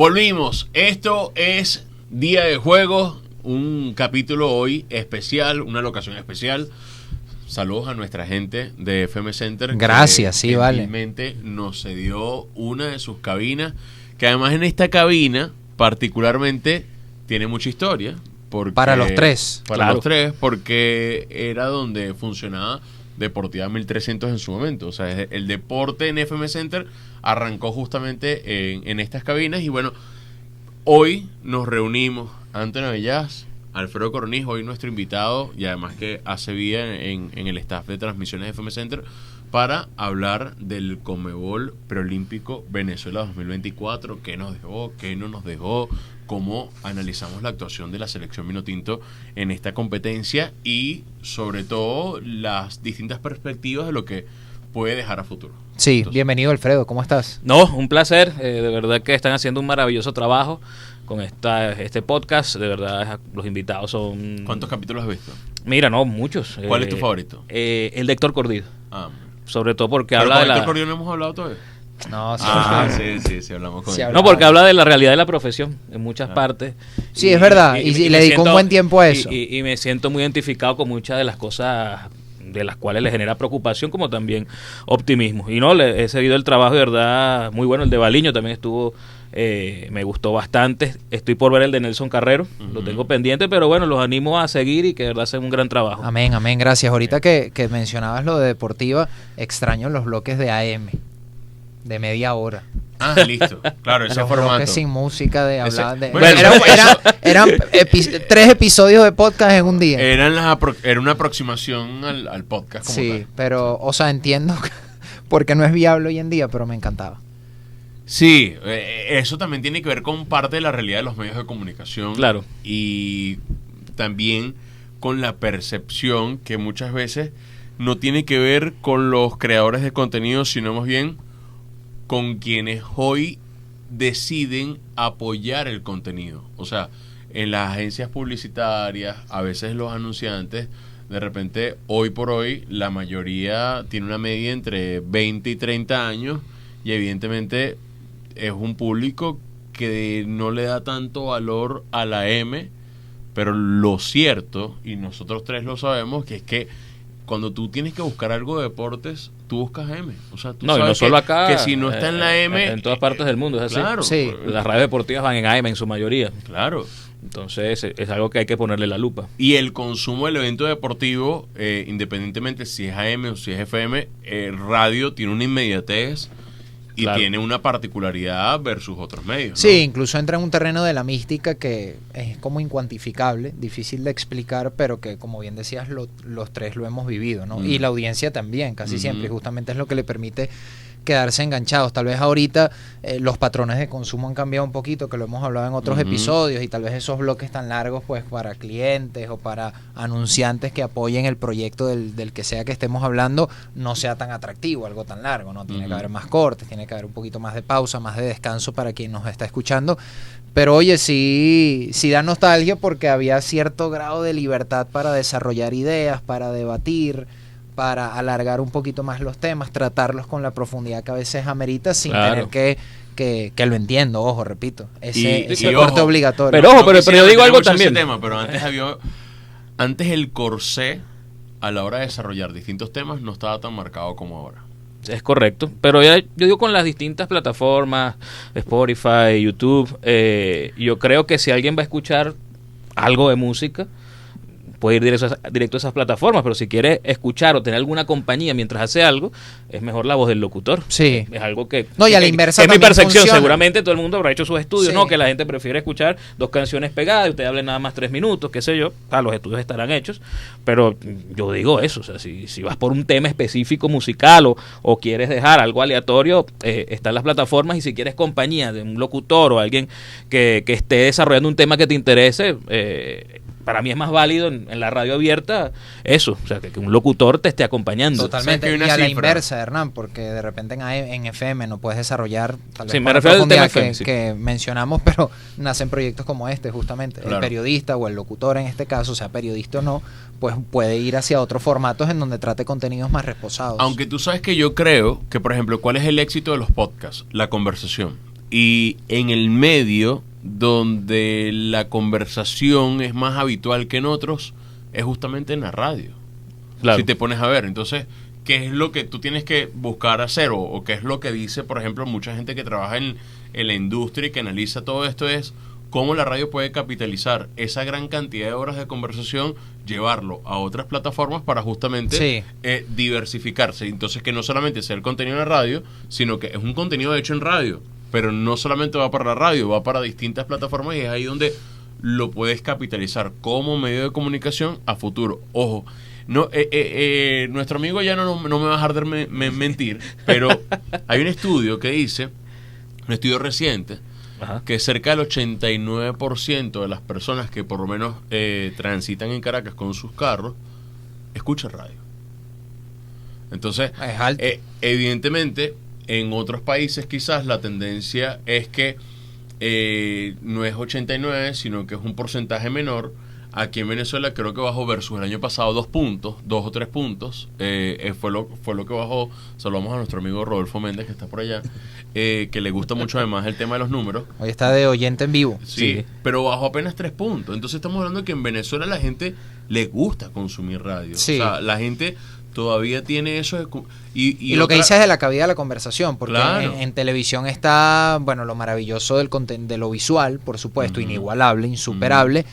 Volvimos. Esto es Día de Juegos, un capítulo hoy especial, una locación especial. Saludos a nuestra gente de FM Center. Gracias, sí, vale. Realmente nos cedió una de sus cabinas, que además en esta cabina particularmente tiene mucha historia. Porque, Para los tres. Para Claro. los tres, porque era donde funcionaba Deportiva 1300 en su momento. O sea, el deporte en FM Center arrancó justamente en, en estas cabinas. Y bueno, hoy nos reunimos Antonio Villas, Alfredo Coroniz, hoy nuestro invitado, y además que hace vida en, en el staff de transmisiones de FM Center, para hablar del Comebol Preolímpico Venezuela 2024, qué nos dejó, qué no nos dejó, cómo analizamos la actuación de la selección Minotinto en esta competencia y sobre todo las distintas perspectivas de lo que puede dejar a futuro. Sí, Entonces, bienvenido Alfredo, ¿cómo estás? No, un placer. eh, de verdad que están haciendo un maravilloso trabajo con esta, este podcast. De verdad, los invitados son. ¿Cuántos capítulos has visto? Mira, no, muchos. ¿Cuál Eh, es tu favorito? eh, el de Héctor Cordido. Ah, Sobre todo porque pero habla con de la. Héctor Cordial no hemos hablado todavía. No, sí, Ah, sí. sí, sí, sí, hablamos con Sí, él. No, porque habla de la realidad de la profesión en muchas Ah. partes. Sí, es verdad, y le dedicó un buen tiempo a eso. Y, y- y me siento muy identificado con muchas de las cosas de las cuales le genera preocupación como también optimismo. Y no, le he seguido el trabajo de verdad muy bueno. El de Baliño también estuvo, eh, me gustó bastante. Estoy por ver el de Nelson Carrero, lo tengo pendiente, pero bueno, los animo a seguir y que de verdad hacen un gran trabajo. Amén, amén, gracias. Ahorita que, que mencionabas lo de deportiva, extraño los bloques de AM, de media hora. Ah, listo. Claro, ese los formato. sin música de Ese- hablar de... Bueno, Era- eso- era- eran epi- tres episodios de podcast en un día. Eran las apro- era una aproximación al, al podcast como sí, tal. pero, o sea, entiendo porque no es viable hoy en día, pero me encantaba. Sí, eh, eso también tiene que ver con parte de la realidad de los medios de comunicación. Claro. Y también con la percepción que muchas veces no tiene que ver con los creadores de contenido, sino más bien con quienes hoy deciden apoyar el contenido. O sea, en las agencias publicitarias, a veces los anunciantes, de repente, hoy por hoy, la mayoría tiene una media entre 20 y 30 años y evidentemente es un público que no le da tanto valor a la M, pero lo cierto, y nosotros tres lo sabemos, que es que cuando tú tienes que buscar algo de deportes, tú buscas M. O sea, tú No, y no solo que- acá. Que si no está en la eh, M... En todas partes del mundo, es así. Claro. Sí. Las radios deportivas van en AM en su mayoría. Claro. Entonces es, es algo que hay que ponerle la lupa. Y el consumo del evento deportivo, eh, independientemente si es AM o si es FM, eh, radio tiene una inmediatez y Claro. tiene una particularidad versus otros medios. ¿no? Sí, incluso entra en un terreno de la mística que es como incuantificable, difícil de explicar, pero que como bien decías, lo- los tres lo hemos vivido, ¿no? Mm. Y la audiencia también, casi siempre, y justamente es lo que le permite quedarse enganchados. Tal vez ahorita eh, los patrones de consumo han cambiado un poquito, que lo hemos hablado en otros episodios, y tal vez esos bloques tan largos, pues para clientes o para anunciantes que apoyen el proyecto del, del que sea que estemos hablando, no sea tan atractivo, algo tan largo, ¿no? Tiene que haber más cortes, tiene que haber un poquito más de pausa, más de descanso para quien nos está escuchando. Pero oye, sí, sí da nostalgia porque había cierto grado de libertad para desarrollar ideas, para debatir, para alargar un poquito más los temas, tratarlos con la profundidad que a veces amerita sin Claro. tener que, que, que lo entiendo, ojo, repito, ese, Y- ese y corte ojo, obligatorio. Pero ojo, pero- quisiera yo digo algo también. tema, pero antes había, antes el corsé a la hora de desarrollar distintos temas no estaba tan marcado como ahora. Es correcto. Pero ya, yo digo con las distintas plataformas, Spotify, YouTube, eh, yo creo que si alguien va a escuchar algo de música, puede ir directo a, esa- directo a esas plataformas, pero si quiere escuchar o tener alguna compañía mientras hace algo, es mejor la voz del locutor. Sí. Es algo que... No, y a la inversa Es mi percepción, funciona. seguramente todo el mundo habrá hecho sus estudios, Sí. ¿no? Que la gente prefiere escuchar dos canciones pegadas y usted hable nada más tres minutos, qué sé yo. Ah, los estudios estarán hechos, pero yo digo eso, o sea, si, si vas por un tema específico musical o, o quieres dejar algo aleatorio, eh, están las plataformas y si quieres compañía de un locutor o alguien que, que esté desarrollando un tema que te interese, eh, para mí es más válido en, en la radio abierta eso, o sea, que, que un locutor te esté acompañando. Totalmente. ¿Sabes que Y a la inversa, Hernán, porque de repente en, en FM no puedes desarrollar tal vez Sí, me refiero al tema que, FM, sí. que mencionamos, pero nacen proyectos como este, justamente. El periodista o el locutor en este caso, sea periodista o no, pues puede ir hacia otros formatos en donde trate contenidos más reposados. Aunque tú sabes que yo creo que, por ejemplo, ¿cuál es el éxito de los podcasts? La conversación. Y en el medio, donde la conversación es más habitual que en otros, es justamente en la radio. Claro. Si te pones a ver, entonces, ¿qué es lo que tú tienes que buscar hacer? O, o qué es lo que dice, por ejemplo, mucha gente que trabaja en, en la industria y que analiza todo esto es cómo la radio puede capitalizar esa gran cantidad de horas de conversación, llevarlo a otras plataformas para justamente Sí. eh, diversificarse. Entonces que no solamente sea el contenido en la radio, sino que es un contenido hecho en radio, pero no solamente va para la radio, va para distintas plataformas y es ahí donde lo puedes capitalizar como medio de comunicación a futuro. Ojo, no, eh, eh, eh, nuestro amigo ya no, no me va a dejar de me- me- mentir, pero hay un estudio que dice, un estudio reciente, Ajá. que cerca del 89% de las personas que por lo menos eh, transitan en Caracas con sus carros, escuchan radio. Entonces, Es alto. eh, evidentemente, en otros países quizás la tendencia es que eh, no es 89, sino que es un porcentaje menor. Aquí en Venezuela creo que bajó versus el año pasado dos puntos, dos o tres puntos. Eh, eh, fue, lo, fue lo que bajó. Saludamos a nuestro amigo Rodolfo Méndez, que está por allá, eh, que le gusta mucho además el tema de los números. Hoy está de oyente en vivo. Sí, Sí. pero bajó apenas tres puntos. Entonces estamos hablando de que en Venezuela la gente le gusta consumir radio. Sí. O sea, la gente todavía tiene eso. cu- y, Y, lo que dices de la cabida de la conversación, porque Claro. en, en televisión está, bueno, lo maravilloso del de lo visual, por supuesto, inigualable, insuperable,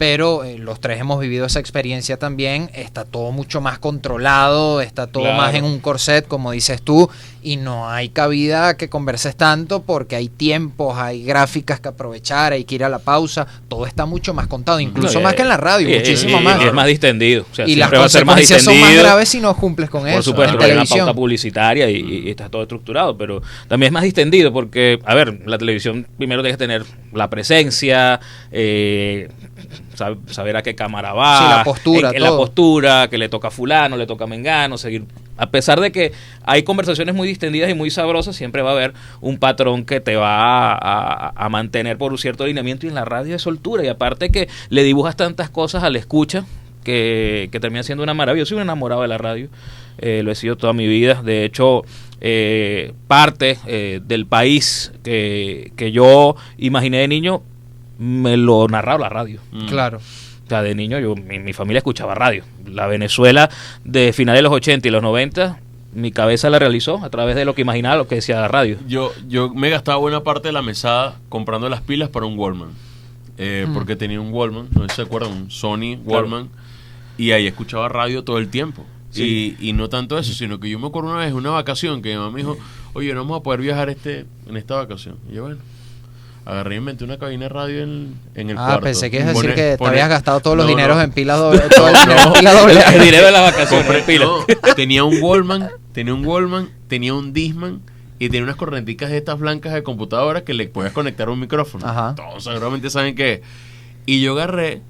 pero eh, los tres hemos vivido esa experiencia también, está todo mucho más controlado, está todo Claro. más en un corset, como dices tú, y no hay cabida a que converses tanto porque hay tiempos, hay gráficas que aprovechar, hay que ir a la pausa, todo está mucho más contado, incluso No, más que en la radio, y- muchísimo y- más. Y es más distendido. O sea, y las ser más consecuencias son más graves si no cumples con Por eso. supuesto, en porque hay una pauta publicitaria y, y está todo estructurado, pero también es más distendido porque, a ver, la televisión primero tienes que tener la presencia, eh, sab- saber a qué cámara va, Sí, la postura, en- en la postura, que le toca a fulano, le toca a mengano, seguir. A pesar de que hay conversaciones muy distendidas y muy sabrosas, siempre va a haber un patrón que te va a, a- a mantener por un cierto alineamiento y en la radio es soltura y aparte que le dibujas tantas cosas al escucha que, que termina siendo una maravilla. Yo soy un enamorado de la radio, eh, lo he sido toda mi vida. De hecho, eh, parte eh, del país que, que yo imaginé de niño me lo narraba la radio. Mm. Claro. O sea, de niño yo, mi, mi familia escuchaba radio. La Venezuela de finales de los 80 y los 90, mi cabeza la realizó a través de lo que imaginaba, lo que decía la radio. Yo, yo me gastaba buena parte de la mesada comprando las pilas para un Wallman. Eh, Mm. Porque tenía un Wallman, no sé si se acuerdan, un Sony Wallman. Y ahí escuchaba radio todo el tiempo. Sí. Y, y no tanto eso, sino que yo me acuerdo una vez, una vacación, que mi mamá me dijo, oye, no vamos a poder viajar este en esta vacación. Y yo, bueno, agarré y inventé una cabina de radio en, en el Ah, cuarto. pensé que ibas a decir que te habías gastado todos los No, dineros no. en pilas doble. todo el pila doble. El dinero de las vacaciones, Compré- en pila. tenía un Wallman, tenía un Wallman, tenía un Disman y tenía unas correnticas de estas blancas de computadora que le podías conectar un micrófono. Ajá. Todos seguramente saben qué es. Y yo agarré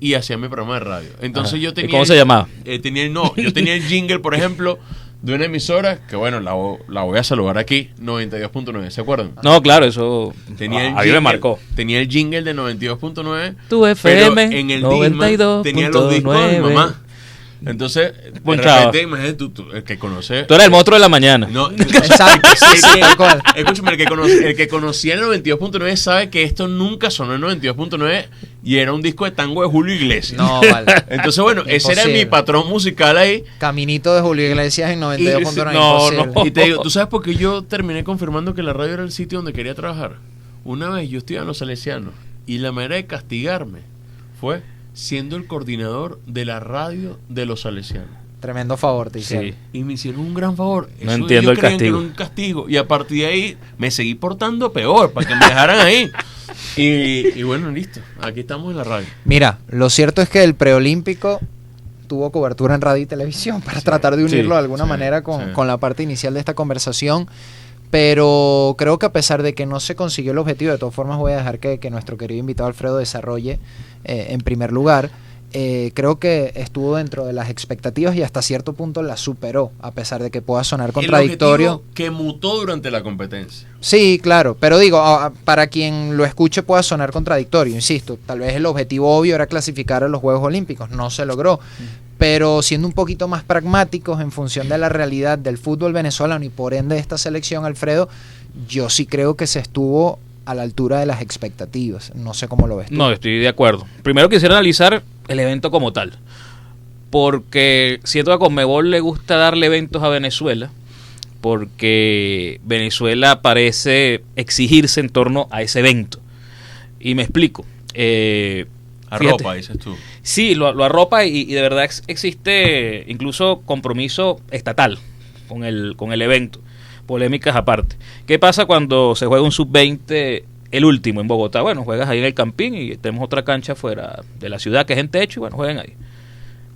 y hacía mi programa de radio. Entonces Ajá. yo ¿Y tenía... cómo se llamaba? eh, tenía, no, yo tenía el jingle, por ejemplo, de una emisora que, bueno, la, la voy a saludar aquí, 92.9, ¿se acuerdan? No, claro, eso Tenía el a mí me jingle- marcó. Tenía el jingle de 92.9. Tu pero FM en el Discman tenía los discos de mi 92.9. mamá. Entonces, de repente, imagínate tú, tú, el que conoce. Tú eres el monstruo de la mañana. No, Exacto, sí, sí. Escúchame, el que, conoce- el que conocía el 92.9 sabe que esto nunca sonó en 92.9 y era un disco de tango de Julio Iglesias. No, vale. Entonces, bueno, ese era mi patrón musical ahí. Caminito de Julio Iglesias en 92.9. No, no. Y te digo, ¿tú sabes por qué yo terminé confirmando que la radio era el sitio donde quería trabajar? Una vez yo estudiaba en los salesianos y la manera de castigarme fue siendo el coordinador de la radio de los salesianos. Tremendo favor te hicieron. Sí. Y me hicieron un gran favor. No Eso entiendo ellos el creían que castigo. era un castigo. Y a partir de ahí me seguí portando peor para que me dejaran ahí. Y, y bueno, listo. Aquí estamos en la radio. Mira, lo cierto es que el preolímpico tuvo cobertura en radio y televisión para tratar de Sí, unirlo de alguna sí, manera con, sí. con la parte inicial de esta conversación. Pero creo que a pesar de que no se consiguió el objetivo, de todas formas voy a dejar que, nuestro querido invitado Alfredo desarrolle eh, en primer lugar. Eh, creo que estuvo dentro de las expectativas y hasta cierto punto las superó, a pesar de que pueda sonar contradictorio. El que mutó durante la competencia. Sí, claro, pero digo, para quien lo escuche pueda sonar contradictorio, insisto, tal vez el objetivo obvio era clasificar a los Juegos Olímpicos, no se logró, pero siendo un poquito más pragmáticos en función de la realidad del fútbol venezolano y por ende de esta selección, Alfredo, yo sí creo que se estuvo a la altura de las expectativas. No sé cómo lo ves tú. No, estoy de acuerdo. Primero quisiera analizar el evento como tal. Porque siento que a Conmebol le gusta darle eventos a Venezuela. Porque Venezuela parece exigirse en torno a ese evento. Y me explico. Eh, Arropa, fíjate. dices tú. Sí, lo, lo arropa y, y de verdad ex- existe incluso compromiso estatal con el, con el evento. Polémicas aparte. ¿Qué pasa cuando se juega un sub-20, el último en Bogotá? Bueno, juegas ahí en el Campín y tenemos otra cancha fuera de la ciudad que es en techo y bueno, jueguen ahí.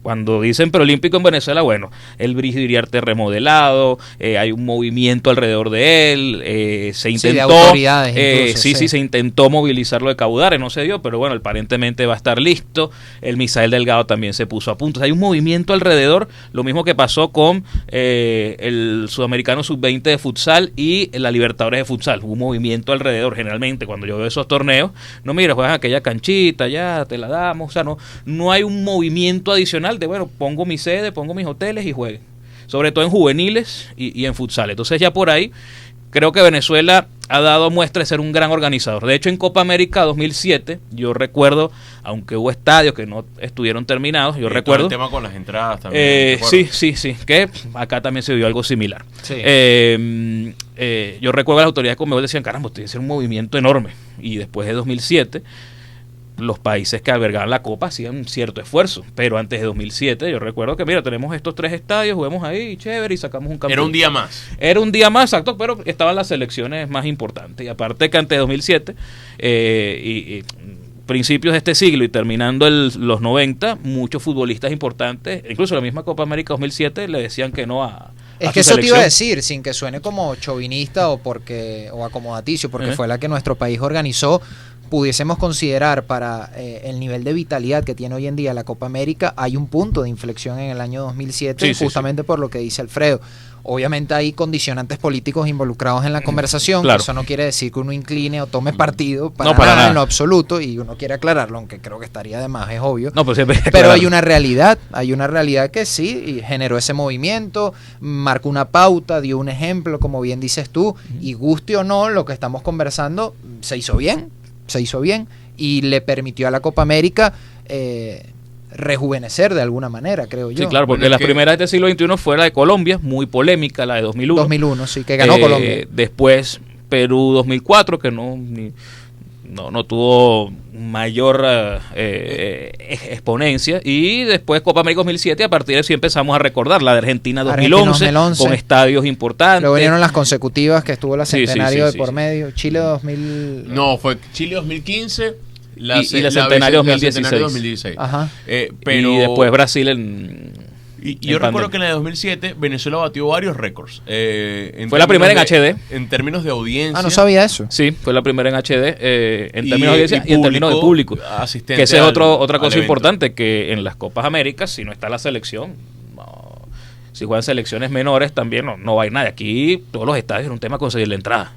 Cuando dicen preolímpico en Venezuela, bueno, el Brígido Iriarte remodelado, eh, hay un movimiento alrededor de él, eh, se intentó, eh, incluso, sí, sí. sí, se intentó movilizarlo de Caudares, no se dio, pero bueno, aparentemente va a estar listo. El Misael Delgado también se puso a punto. O sea, hay un movimiento alrededor, lo mismo que pasó con eh, el Sudamericano Sub-20 de futsal y la Libertadores de futsal. Hubo un movimiento alrededor, generalmente, cuando yo veo esos torneos, no mira, juegas aquella canchita, ya te la damos, o sea, no, no hay un movimiento adicional de, bueno, pongo mi sede, pongo mis hoteles y jueguen. Sobre todo en juveniles y, y en futsal. Entonces ya por ahí creo que Venezuela ha dado muestra de ser un gran organizador. De hecho, en Copa América 2007, yo recuerdo, aunque hubo estadios que no estuvieron terminados, yo Y todo recuerdo... El tema con las entradas también. Eh, ¿te sí, sí, sí, que acá también se vio algo similar. Sí. Eh, eh, yo recuerdo que las autoridades como decían, caramba, tiene que ser un movimiento enorme. Y después de 2007, los países que albergaban la Copa hacían un cierto esfuerzo. Pero antes de 2007, yo recuerdo que, mira, tenemos estos tres estadios, juguemos ahí, chévere, y sacamos un campeón. Era un día más. Era un día más, exacto, pero estaban las selecciones más importantes. Y aparte que antes de 2007, eh, y, y principios de este siglo y terminando el- los 90, muchos futbolistas importantes, incluso la misma Copa América 2007, le decían que no a... Es a que su eso te iba a decir, sin que suene como chauvinista o porque o acomodaticio, porque fue la que nuestro país organizó, pudiésemos considerar para eh, el nivel de vitalidad que tiene hoy en día la Copa América, hay un punto de inflexión en el año 2007, Sí, sí, justamente por lo que dice Alfredo. Obviamente hay condicionantes políticos involucrados en la conversación, Claro. eso no quiere decir que uno incline o tome partido para, No, para nada, nada. en lo absoluto, y uno quiere aclararlo, aunque creo que estaría de más, es obvio. No, pues Pero hay una realidad, hay una realidad que sí y generó ese movimiento, marcó una pauta, dio un ejemplo, como bien dices tú, y guste o no, lo que estamos conversando se hizo bien, se hizo bien y le permitió a la Copa América eh, rejuvenecer de alguna manera, creo yo. Sí, claro, porque Bueno, la que- primera de este siglo XXI fue la de Colombia, muy polémica, la de 2001. 2001, sí, que ganó Eh, Colombia. Después Perú 2004, que no, ni- no, no tuvo mayor eh, eh, ex- exponencia. Y después Copa América 2007, a partir de eso empezamos a recordar la de Argentina 2011, Argentina 2011. con estadios importantes. Luego vinieron las consecutivas que estuvo la Sí, sí, centenario sí, de sí, por sí. medio, Chile 2000. No, fue Chile 2015. Y- y ce- la Centenario la 2016. Centenario 2016. Ajá. Eh, pero, Y después Brasil en... Y, yo recuerdo que en de 2007 Venezuela batió varios récords. eh, Fue la primera en de- En términos de audiencia. Ah, no sabía eso. Sí, fue la primera en HD eh, en Y- términos de audiencia y, en términos de público. asistente Que esa es otro, otra cosa importante, que en las Copas Américas, si no está la selección, no, si juegan selecciones menores también no, no va a ir nadie. Aquí todos los estadios es un tema conseguir la entrada.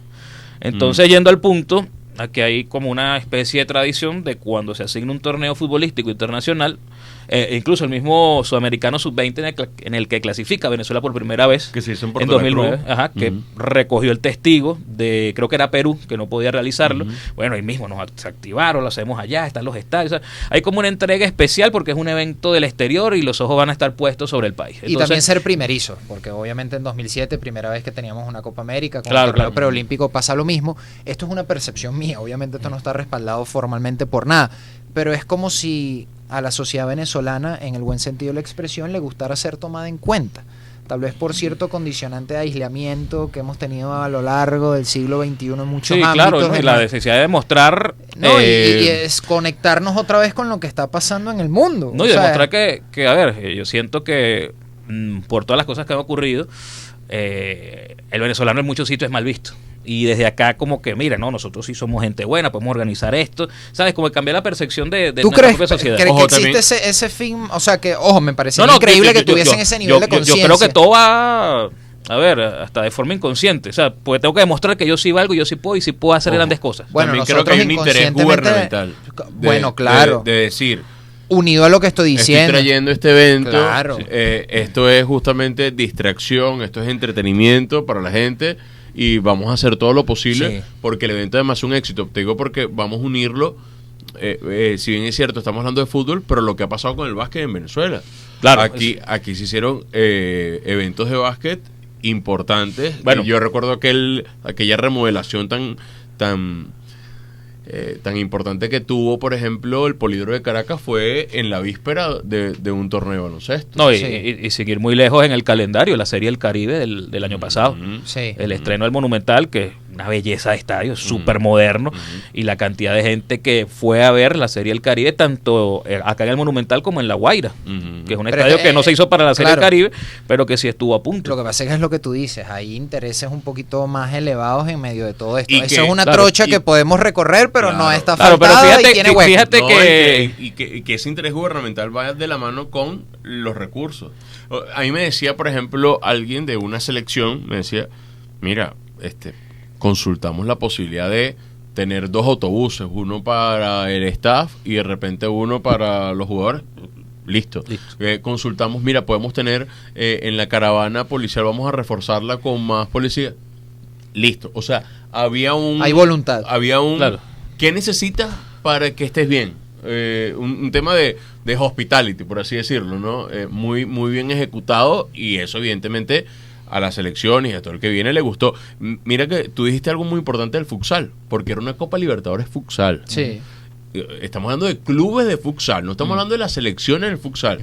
Entonces, Mm. yendo al punto, aquí hay como una especie de tradición de cuando se asigna un torneo futbolístico internacional, eh, incluso el mismo Sudamericano Sub-20 en el, cla- en el que clasifica Venezuela por primera vez Que se hizo en en Puerto La 2009, Cruz. ajá, que recogió el testigo de, creo que era Perú, que no podía realizarlo. Bueno, ahí mismo nos activaron, lo hacemos allá, están los estadios. o sea, hay como una entrega especial porque es un evento del exterior y los ojos van a estar puestos sobre el país. y también ser primerizo, porque obviamente en 2007, primera vez que teníamos una Copa América, con Claro, el torneo claro. preolímpico pasa lo mismo. Esto es una percepción mía, obviamente esto no está respaldado formalmente por nada, pero es como si a la sociedad venezolana, en el buen sentido de la expresión, le gustara ser tomada en cuenta. Tal vez por cierto condicionante de aislamiento que hemos tenido a lo largo del siglo XXI en muchos sí, ámbitos. claro, y la necesidad de demostrar... no, y- eh, y, es conectarnos otra vez con lo que está pasando en el mundo. No, O y sea, demostrar que, que, a ver, eh, yo siento que mm, por todas las cosas que han ocurrido, eh, el venezolano en muchos sitios es mal visto. Y desde acá como que, mira, no, nosotros sí somos gente buena, podemos organizar esto. ¿Sabes? Como cambiar la percepción de, de ¿Tú nuestra crees, propia sociedad. crees que Ojo, existe ese, ese fin? O sea, que, ojo, me parece No, no, increíble yo- que yo- tuviesen yo- ese yo- nivel de yo- Yo conciencia. creo que todo va, a ver, hasta de forma inconsciente. O sea, porque tengo que demostrar que yo sí valgo, yo sí puedo y sí puedo hacer Ojo. grandes cosas. Bueno, También creo que hay un interés gubernamental. de- Bueno, claro. De, de decir, Unido a lo que estoy estoy diciendo. trayendo este evento. Claro. eh, esto es justamente distracción, esto es entretenimiento para la gente. Y vamos a hacer todo lo posible Sí. porque el evento además es un éxito. Te digo porque vamos a unirlo. eh, eh, si bien es cierto, estamos hablando de fútbol, pero lo que ha pasado con el básquet en Venezuela. Claro, Aquí, aquí se hicieron eh, eventos de básquet importantes. Bueno. Y yo recuerdo aquel, aquella remodelación tan, tan, eh, tan importante que tuvo, por ejemplo, el Polidoro de Caracas fue en la víspera de, de un torneo de baloncesto. No, y, Sí. y- y seguir muy lejos en el calendario, la Serie del Caribe del, del año pasado. Sí. El estreno del Monumental, que una belleza de estadio, súper moderno, y la cantidad de gente que fue a ver la Serie del Caribe, tanto eh, acá en el Monumental como en La Guaira, que es un Pero estadio es- que no se hizo para la Serie claro. del Caribe, pero que sí estuvo a punto. Lo que pasa es que es lo que tú dices, hay intereses un poquito más elevados en medio de todo esto. Y Eso que- es una claro, trocha y- que podemos recorrer, pero no está Claro, pero faltada fíjate y tiene hueco. fíjate No, que- y que, y que- ese interés gubernamental vaya de la mano con los recursos. A mí me decía, por ejemplo, alguien de una selección, me decía, mira, este, consultamos la posibilidad de tener dos autobuses, uno para el staff y de repente uno para los jugadores. Listo. Listo. Eh, consultamos, mira, podemos tener eh, en la caravana policial, vamos a reforzarla con más policía. Listo. O sea, había un... Hay voluntad. Había un... Claro. ¿Qué necesitas para que estés bien? Eh, un, un tema de, de hospitality, por así decirlo, ¿no? Eh, muy, muy bien ejecutado y eso evidentemente a la selección y a todo el que viene le gustó. M- Mira que tú dijiste algo muy importante del futsal, porque era una Copa Libertadores futsal. Sí. Eh, Estamos hablando de clubes de futsal, no estamos hablando de las selecciones del futsal.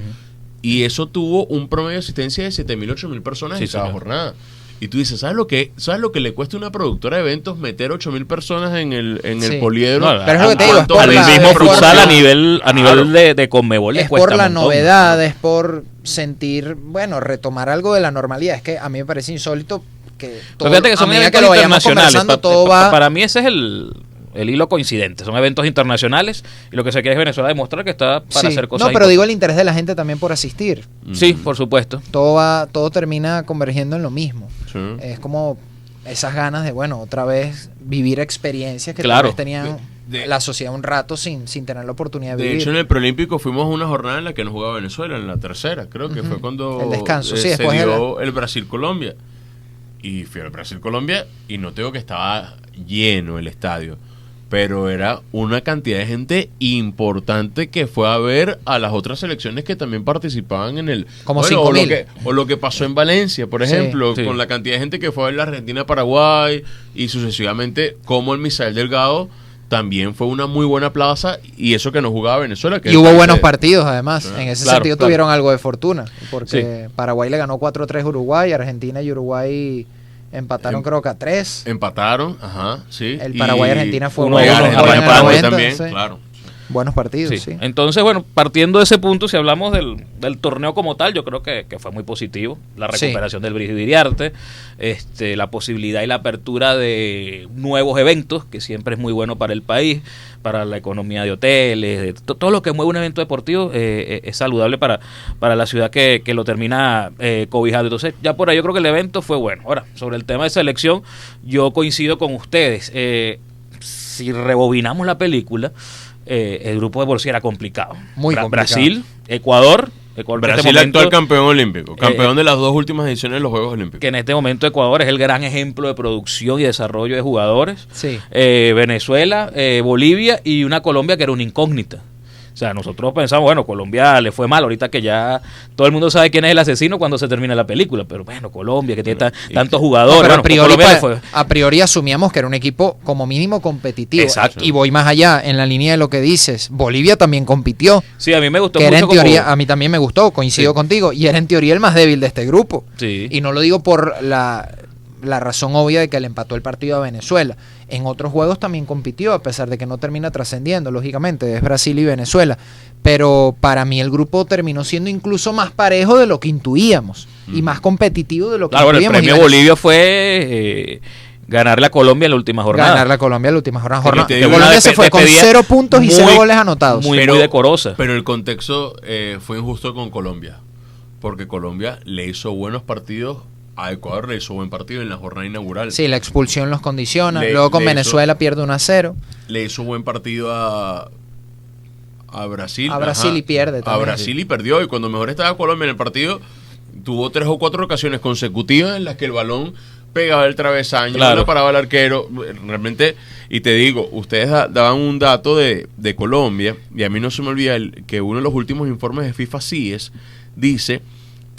Y eso tuvo un promedio de asistencia de 7.000, 8.000 personas Sí, en cada jornada. Y tú dices, ¿sabes lo que sabes lo que le cuesta a una productora de eventos meter 8.000 personas en el, en Sí. el poliedro? No, Pero es lo que te digo, es ¿Cuánto por al la- mismo es por futsal la- a nivel, a nivel Claro. de, de Conmebol Es por la novedad, es por sentir, bueno, retomar algo de la normalidad. Es que a mí me parece insólito que todo, Pero fíjate que a son medida eventos que lo vayamos conversando, Pa- todo pa- va... Para mí ese es el, el hilo coincidente. Son eventos internacionales y lo que se quiere es Venezuela demostrar que está para Sí. hacer cosas No, pero digo el interés de la gente también por asistir. Sí, por supuesto. Todo va, todo termina convergiendo en lo mismo. Sí. Es como esas ganas de, bueno, otra vez vivir experiencias que Claro. tal vez tenían De- de- la sociedad un rato sin, sin tener la oportunidad de, De vivir. hecho, en el Preolímpico fuimos a una jornada en la que no jugaba Venezuela, en la tercera, creo que fue cuando El descanso, sí, se después de dio el Brasil-Colombia. Y fui al Brasil-Colombia y no tengo que estaba lleno el estadio. Pero era una cantidad de gente importante que fue a ver a las otras selecciones que también participaban en el... Como Bueno, o, lo 5.000. que, o lo que pasó en Valencia, por ejemplo, sí. con la cantidad de gente que fue a ver la Argentina-Paraguay y sucesivamente, como el Misael Delgado también fue una muy buena plaza y eso que no jugaba Venezuela. Que Y hubo buenos partidos, además. Ah, en ese claro, sentido claro. tuvieron algo de fortuna. Porque Paraguay le ganó 4-3 a Uruguay, Argentina y Uruguay empataron Em- creo que a 3. Empataron, ajá, sí. El y- Paraguay-Argentina fue uno uno, Paraguay- también, claro. Buenos partidos, Sí. sí. Entonces, bueno, partiendo de ese punto, si hablamos del, del torneo como tal, yo creo que, que fue muy positivo. La Sí. recuperación del Brigido Iriarte, este, la posibilidad y la apertura de nuevos eventos, que siempre es muy bueno para el país, para la economía de hoteles, de to- todo lo que mueve un evento deportivo eh, eh, es saludable para, para la ciudad que, que lo termina eh, cobijando. Entonces, ya por ahí yo creo que el evento fue bueno. Ahora, sobre el tema de selección, yo coincido con ustedes. Eh, si rebobinamos la película, eh, el grupo de Borussia era complicado. Muy Bra- complicado. Brasil, Ecuador, Ecuador este Brasil momento- actual campeón olímpico, campeón Eh, de las dos últimas ediciones de los Juegos Olímpicos. que en este momento Ecuador es el gran ejemplo de producción y desarrollo de jugadores. Sí. Eh, Venezuela, eh, Bolivia y una Colombia que era una incógnita. O sea, nosotros pensamos, bueno, Colombia le fue mal, ahorita que ya todo el mundo sabe quién es el asesino cuando se termina la película, pero bueno, Colombia que tiene tantos jugadores, bueno, a, priori, a priori asumíamos que era un equipo como mínimo competitivo. Exacto. Y voy más allá, en la línea de lo que dices. Bolivia también compitió. Sí, a mí me gustó Que era en mucho como- teoría, a mí también me gustó, coincido Sí. contigo. Y era en teoría el más débil de este grupo. Sí. Y no lo digo por la, la razón obvia de que le empató el partido a Venezuela. En otros juegos también compitió, a pesar de que no termina trascendiendo, lógicamente, es Brasil y Venezuela. Pero para mí el grupo terminó siendo incluso más parejo de lo que intuíamos y más competitivo de lo que Claro, el intuíamos. Y premio Bolivia fue eh, ganarle a Colombia en la última jornada. Ganar la Colombia en la última jornada. Porque Jornada- Colombia se fue con cero puntos y muy- cero goles anotados. muy- decorosa. Pero el contexto eh, fue injusto con Colombia. Porque Colombia le hizo buenos partidos a Ecuador, le hizo buen partido en la jornada inaugural. Sí, la expulsión los condiciona. Le- Luego con hizo- Venezuela pierde 1 a 0. Le hizo buen partido a, a Brasil. A Brasil y pierde A también. Brasil y perdió. Y cuando mejor estaba Colombia en el partido, tuvo tres o cuatro ocasiones consecutivas en las que el balón pegaba el travesaño, Claro. no paraba el arquero. Realmente, y te digo, ustedes da- daban un dato de, de Colombia, y a mí no se me olvida el- que uno de los últimos informes de FIFA CIES dice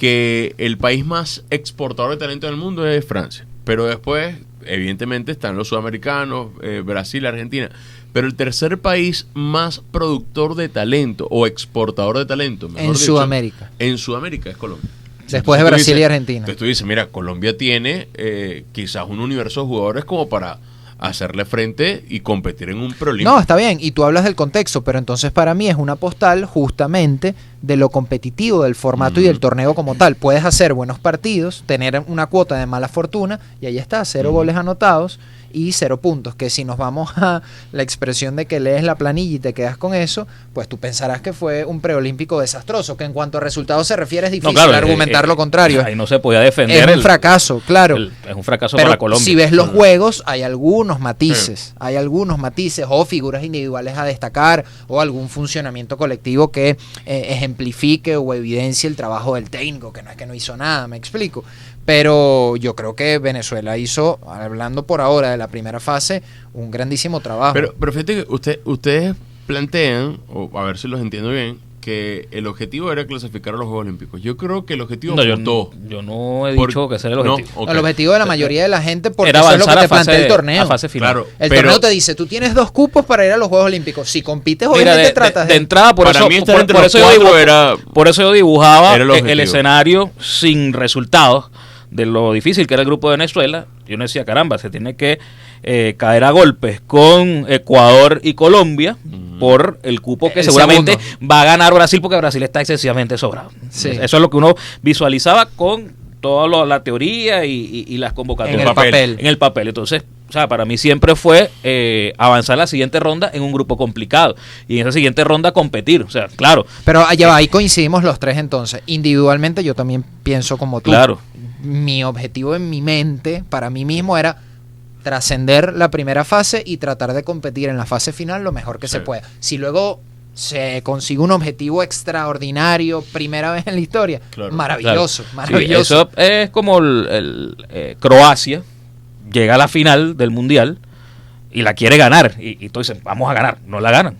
que el país más exportador de talento del mundo es Francia. Pero después, evidentemente, están los sudamericanos, eh, Brasil, Argentina. Pero el tercer país más productor de talento o exportador de talento, mejor En dicho, Sudamérica. en Sudamérica es Colombia. Después de Brasil y Argentina. Entonces tú dices, mira, Colombia tiene eh, quizás un universo de jugadores como para hacerle frente y competir en un preolímpico. No, está bien, y tú hablas del contexto, pero entonces para mí es una postal justamente de lo competitivo del formato y del torneo como tal. Puedes hacer buenos partidos, tener una cuota de mala fortuna, y ahí está, cero goles anotados y cero puntos. Que si nos vamos a la expresión de que lees la planilla y te quedas con eso, pues tú pensarás que fue un preolímpico desastroso, que en cuanto a resultados se refiere es difícil claro, argumentar eh, lo contrario. Ahí no se podía defender. Es un el- fracaso, claro. el- es un fracaso Pero para Colombia. si ves los juegos, hay algunos matices, hay algunos matices o figuras individuales a destacar o algún funcionamiento colectivo que eh, ejemplifique o evidencie el trabajo del técnico, que no es que no hizo nada, me explico. Pero yo creo que Venezuela hizo, hablando por ahora de la primera fase, un grandísimo trabajo. Pero, pero fíjate que usted, ustedes plantean, o a ver si los entiendo bien, que el objetivo era clasificar a los Juegos Olímpicos. Yo creo que el objetivo no, yo, mutó. yo no he Por- dicho que ese era el no, objetivo. El objetivo de la mayoría de la gente, porque Era eso es lo avanzar que a te plantea fase, el torneo. a fase final. Claro. El Pero- torneo te dice, tú tienes dos cupos para ir a los Juegos Olímpicos. Si compites, Mira, obviamente de, de- tratas de entrada, por Para eso, por, por eso yo cuatro dibu- era- por eso yo dibujaba era el objetivo. escenario sin resultados de lo difícil que era el grupo de Venezuela. Yo no decía, caramba, se tiene que eh, caer a golpes con Ecuador y Colombia por el cupo que El seguramente segundo. va a ganar Brasil porque Brasil está excesivamente sobrado. Sí. Eso es lo que uno visualizaba con toda lo- la teoría y, y- y las convocatorias. En el papel. En el papel. Entonces, o sea, para mí siempre fue eh, avanzar a la siguiente ronda en un grupo complicado. Y en esa siguiente ronda competir. O sea, claro, Pero allá va, ahí coincidimos los tres entonces. Individualmente yo también pienso como tú. claro. Mi objetivo en mi mente, para mí mismo, era trascender la primera fase y tratar de competir en la fase final lo mejor que Sí. se pueda. Si luego se consigue un objetivo extraordinario, primera vez en la historia, Claro. maravilloso, maravilloso. eso es como el, el, eh, Croacia llega a la final del Mundial y la quiere ganar. Y, y tú dices, vamos a ganar. No la ganan.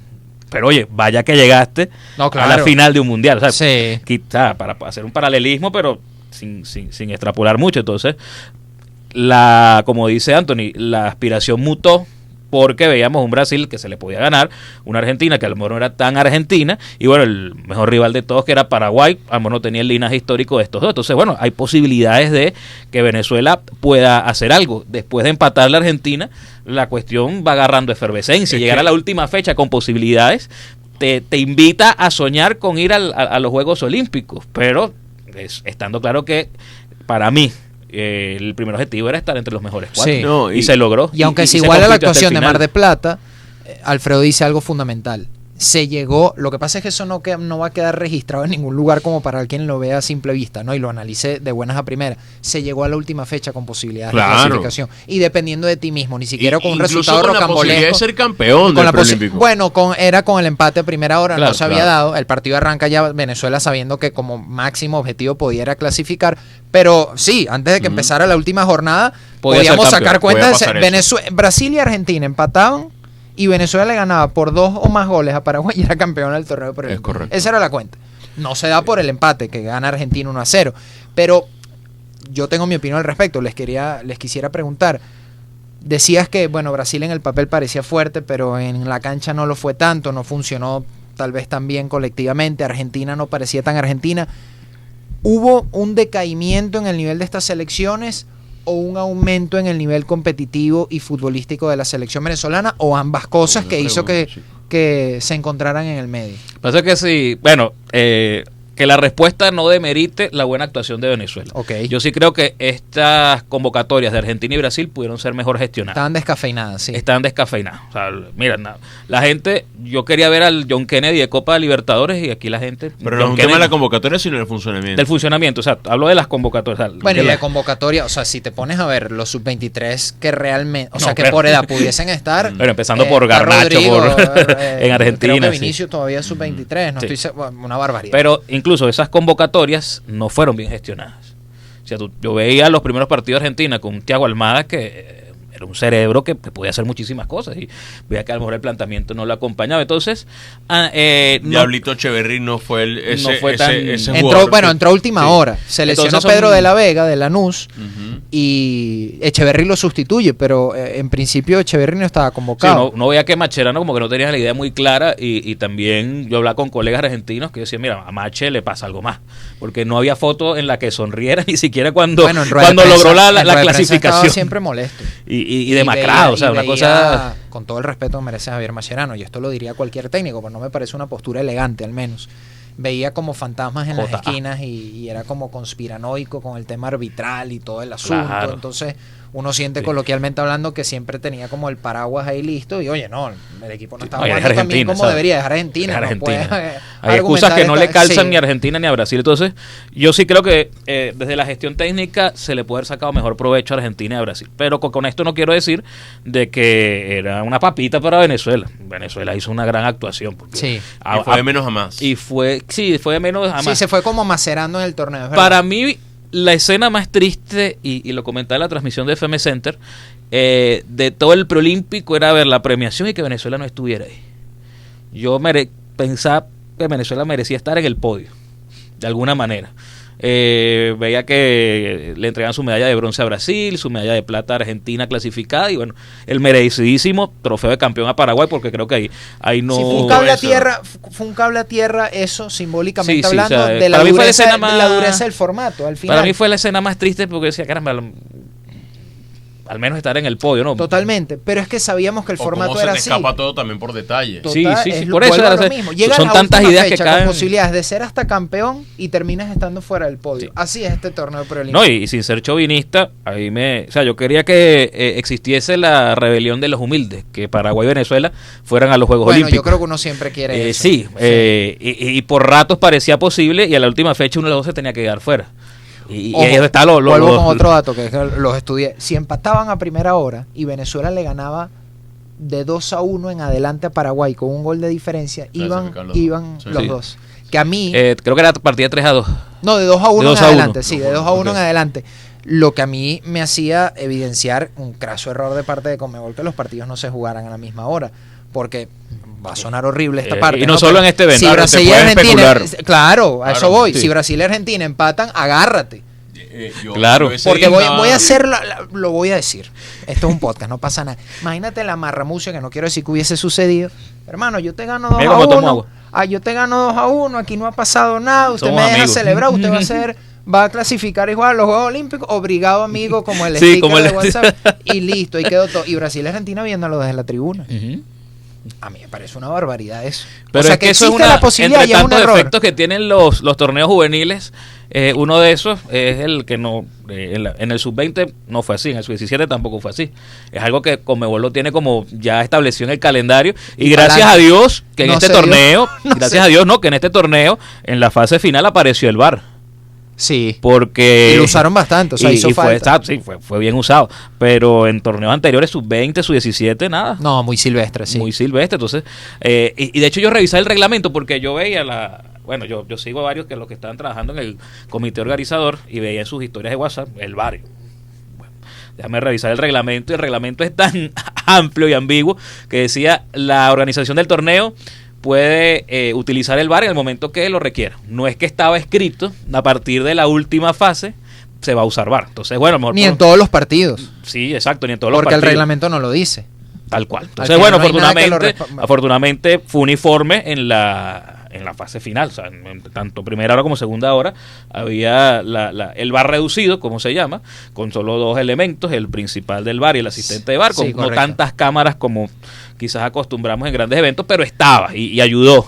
Pero oye, vaya que llegaste No, a la final de un Mundial. O sea, Sí. quizá para hacer un paralelismo, pero sin, sin, sin extrapolar mucho. Entonces, la, como dice Anthony, la aspiración mutó porque veíamos un Brasil que se le podía ganar, una Argentina que a lo mejor no era tan argentina, y bueno, el mejor rival de todos que era Paraguay, a lo mejor no tenía el linaje histórico de estos dos. Entonces, bueno, hay posibilidades de que Venezuela pueda hacer algo. Después de empatar la Argentina, la cuestión va agarrando efervescencia. Es Llegar que- a la última fecha con posibilidades te, te invita a soñar con ir al- a, a los Juegos Olímpicos, pero es- estando claro que para mí eh, el primer objetivo era estar entre los mejores cuatro. Sí. No, y, y- se logró. Y aunque y se se iguala la actuación de. Mar de Plata, eh, Alfredo dice algo fundamental. Se llegó, lo que pasa es que eso no, que- no va a quedar registrado en ningún lugar como para quien lo vea a simple vista, ¿no? Y lo analice de buenas a primeras. Se llegó a la última fecha con posibilidades de clasificación. Y dependiendo de ti mismo, ni siquiera Y- con un resultado con la posibilidad de ser campeón con del preolímpico. bueno, con, era con el empate a primera hora, Claro, no se había claro. dado. El partido arranca ya Venezuela sabiendo que como máximo objetivo pudiera clasificar. Pero sí, antes de que empezara la última jornada, podíamos sacar cuenta de. Venezuela, Brasil y Argentina empataban y Venezuela le ganaba por dos o más goles a Paraguay y era campeón del torneo. Pero Es correcto. Esa era la cuenta. No se da por el empate que gana Argentina 1 a 0. Pero yo tengo mi opinión al respecto. Les quería, les quisiera preguntar. Decías que, bueno, Brasil en el papel parecía fuerte, pero en la cancha no lo fue tanto, no funcionó tal vez tan bien colectivamente. Argentina no parecía tan argentina. ¿Hubo un decaimiento en el nivel de estas selecciones o un aumento en el nivel competitivo y futbolístico de la selección venezolana o ambas cosas que hizo que, chico. que se encontraran en el medio? Pasa que sí, bueno, eh, que la respuesta no demerite la buena actuación de Venezuela. Ok. Yo sí creo que estas convocatorias de Argentina y Brasil pudieron ser mejor gestionadas. Estaban descafeinadas, sí. Estaban descafeinadas. O sea, mira, la gente, yo quería ver al John Kennedy de Copa Libertadores y aquí la gente... Pero no es un tema de la convocatoria, sino del funcionamiento. del funcionamiento, o sea, hablo de las convocatorias. o sea, Bueno, y la- de convocatoria, o sea, si te pones a ver los sub-23 que realmente, o No, sea, que pero- por edad pudiesen estar. Bueno, empezando eh, por Garnacho, por- en Argentina, Creo que sí. Vinicius todavía es sub-23, no Sí. estoy una barbaridad. Pero incluso esas convocatorias no fueron bien gestionadas. sea, tú- yo veía los primeros partidos de Argentina con un Thiago Almada que eh, era un cerebro que, que podía hacer muchísimas cosas y veía que a lo mejor el planteamiento no lo acompañaba. Entonces, ah, eh, no- Diablito Echeverry no fue el, ese, No fue ese- tan- ese Entró, jugador. bueno, entró a última Sí. hora. Se lesionó Entonces son- Pedro de la Vega, de Lanús, Ujú. y Echeverry lo sustituye, pero eh, en principio Echeverry no estaba Sí, convocado. no, no veía que Macherano como que no tenía la idea muy clara y, y también yo hablaba con colegas argentinos que decían, mira, a Mache le pasa algo más, porque no había foto en la que sonriera ni siquiera cuando, Bueno, cuando prensa- logró la, la- la clasificación. siempre molesto. Y, y- y Y demacrado, veía- o sea, una veía, cosa... Con todo el respeto que merece Javier Mascherano, y esto lo diría cualquier técnico, pero no me parece una postura elegante al menos. Veía como fantasmas en las esquinas y, y era como conspiranoico con el tema arbitral y todo el asunto. Claro. Entonces uno siente Sí. coloquialmente hablando que siempre tenía como el paraguas ahí listo y oye, no, el equipo no estaba No, jugando también Argentina, como ¿sabes? debería, es Argentina. No puede, eh, Hay excusas que no le calzan sí. ni a Argentina ni a Brasil. Entonces, yo sí creo que eh, desde la gestión técnica se le puede haber sacado mejor provecho a Argentina y a Brasil. Pero con, con esto no quiero decir de que era una papita para Venezuela. Venezuela hizo una gran actuación. porque Sí. a- y fue de menos a más. y fue, sí, fue de menos a más. Sí, se fue como macerando en el torneo. verdad. Para mí, la escena más triste, y, lo comentaba en la transmisión de FM Center, eh, de todo el preolímpico era ver la premiación y que Venezuela no estuviera ahí. Yo pensaba que Venezuela merecía estar en el podio, de alguna manera. Eh, veía que le entregan su medalla de bronce a Brasil, su medalla de plata a Argentina clasificada y bueno, el merecidísimo trofeo de campeón a Paraguay porque creo que ahí, ahí no... Sí, fue un cable a tierra, fu- fue un cable a tierra, eso simbólicamente Sí, hablando, o sea, de, la la dureza, de más- la dureza del formato. Al final, Para mí fue la escena más triste porque decía, caramba, al, menos estar en el podio, ¿no? totalmente. Pero es que sabíamos que el o formato cómo se era te así. escapa todo también por detalle. Total, Sí, sí, sí, es- por eso a era- lo mismo. Llega son la tantas ideas que fecha caen. con posibilidades de ser hasta campeón y terminas estando fuera del podio. Sí. Así es este torneo preolímpico. No, y, y sin ser chauvinista, ahí me, o sea, yo quería que eh, existiese la rebelión de los humildes, que Paraguay y Venezuela fueran a los Juegos bueno, Olímpicos. yo creo que uno siempre quiere Eh, eso. sí, eh, y, y por ratos parecía posible y a la última fecha uno de los dos se tenía que quedar fuera. Y, ahí está lo, lo- vuelvo lo- con otro dato que es que los estudié. Si empataban a primera hora y Venezuela le ganaba de 2 a 1 en adelante a Paraguay con un gol de diferencia, iban, los iban dos. Sí. los Sí. dos. Que a mí, eh, creo que era partida 3 a 2. no, de 2 a 1 de en 2 a 1. adelante, sí, de 2 a 1 Ok. en adelante. Lo que a mí me hacía evidenciar un craso error de parte de Conmebol que los partidos no se jugaran a la misma hora. Porque va a sonar horrible esta Eh, parte. y no solo en este evento, Si claro, Brasil y Argentina, especular. claro, a eso Claro, voy. sí. Si Brasil y Argentina empatan, agárrate. Eh, yo- Claro. yo ese Porque voy, voy a hacer, la- la- lo voy a decir. Esto es un podcast, no pasa nada. Imagínate la marramucia que no quiero decir que hubiese sucedido. Hermano, yo te gano 2 Mira a cómo tomo 1. agua. Ah, yo te gano 2 a 1, aquí no ha pasado nada. Usted Somos me deja amigos. celebrar, usted va a ser, va a clasificar igual a los Juegos Olímpicos, obrigado amigo, como el Sí, sticker como el- de WhatsApp. Y listo, y quedó todo. Y Brasil y Argentina viéndolo desde la tribuna. Ujú. A mí me parece una barbaridad eso. Pero o sea es que, que eso es existe una, la posibilidad entre y es un error. efectos que tienen los, los torneos juveniles, eh, uno de esos es el que no, eh, en, la- en el sub-20 no fue así, en el sub-17 tampoco fue así. Es algo que Conmebol lo tiene como ya establecido en el calendario y, Y gracias a. Dios que en No este torneo, No gracias a Dios no, que en este torneo, en la fase final apareció el VAR. Sí. Porque Y lo usaron bastante, o sea, y- hizo y fue, falta. sí, fue, fue bien usado. Pero en torneos anteriores, sub-20, sub-17, nada. No, muy silvestre, sí. Muy silvestre. Entonces, eh, y, y de hecho yo revisé el reglamento porque yo veía la... Bueno, yo, yo sigo a varios que los que estaban trabajando en el comité organizador y veía en sus historias de WhatsApp el barrio. Déjame revisar el reglamento y el reglamento es tan amplio y ambiguo que decía la organización del torneo puede eh, utilizar el VAR en el momento que lo requiera. No es que estaba escrito a partir de la última fase se va a usar VAR. Entonces, bueno, mejor Ni por- en todos los partidos. Sí, exacto, ni en todos los Porque el partidos. reglamento no lo dice. Tal cual. Al Entonces, bueno, no afortunadamente, afortunadamente fue uniforme en la, en la fase final. O sea, en, tanto primera hora como segunda hora había la, la- el bar reducido, como se llama, con solo dos elementos, el principal del bar y el asistente de bar, con Sí, no tantas cámaras como quizás acostumbramos en grandes eventos, pero estaba y, y ayudó.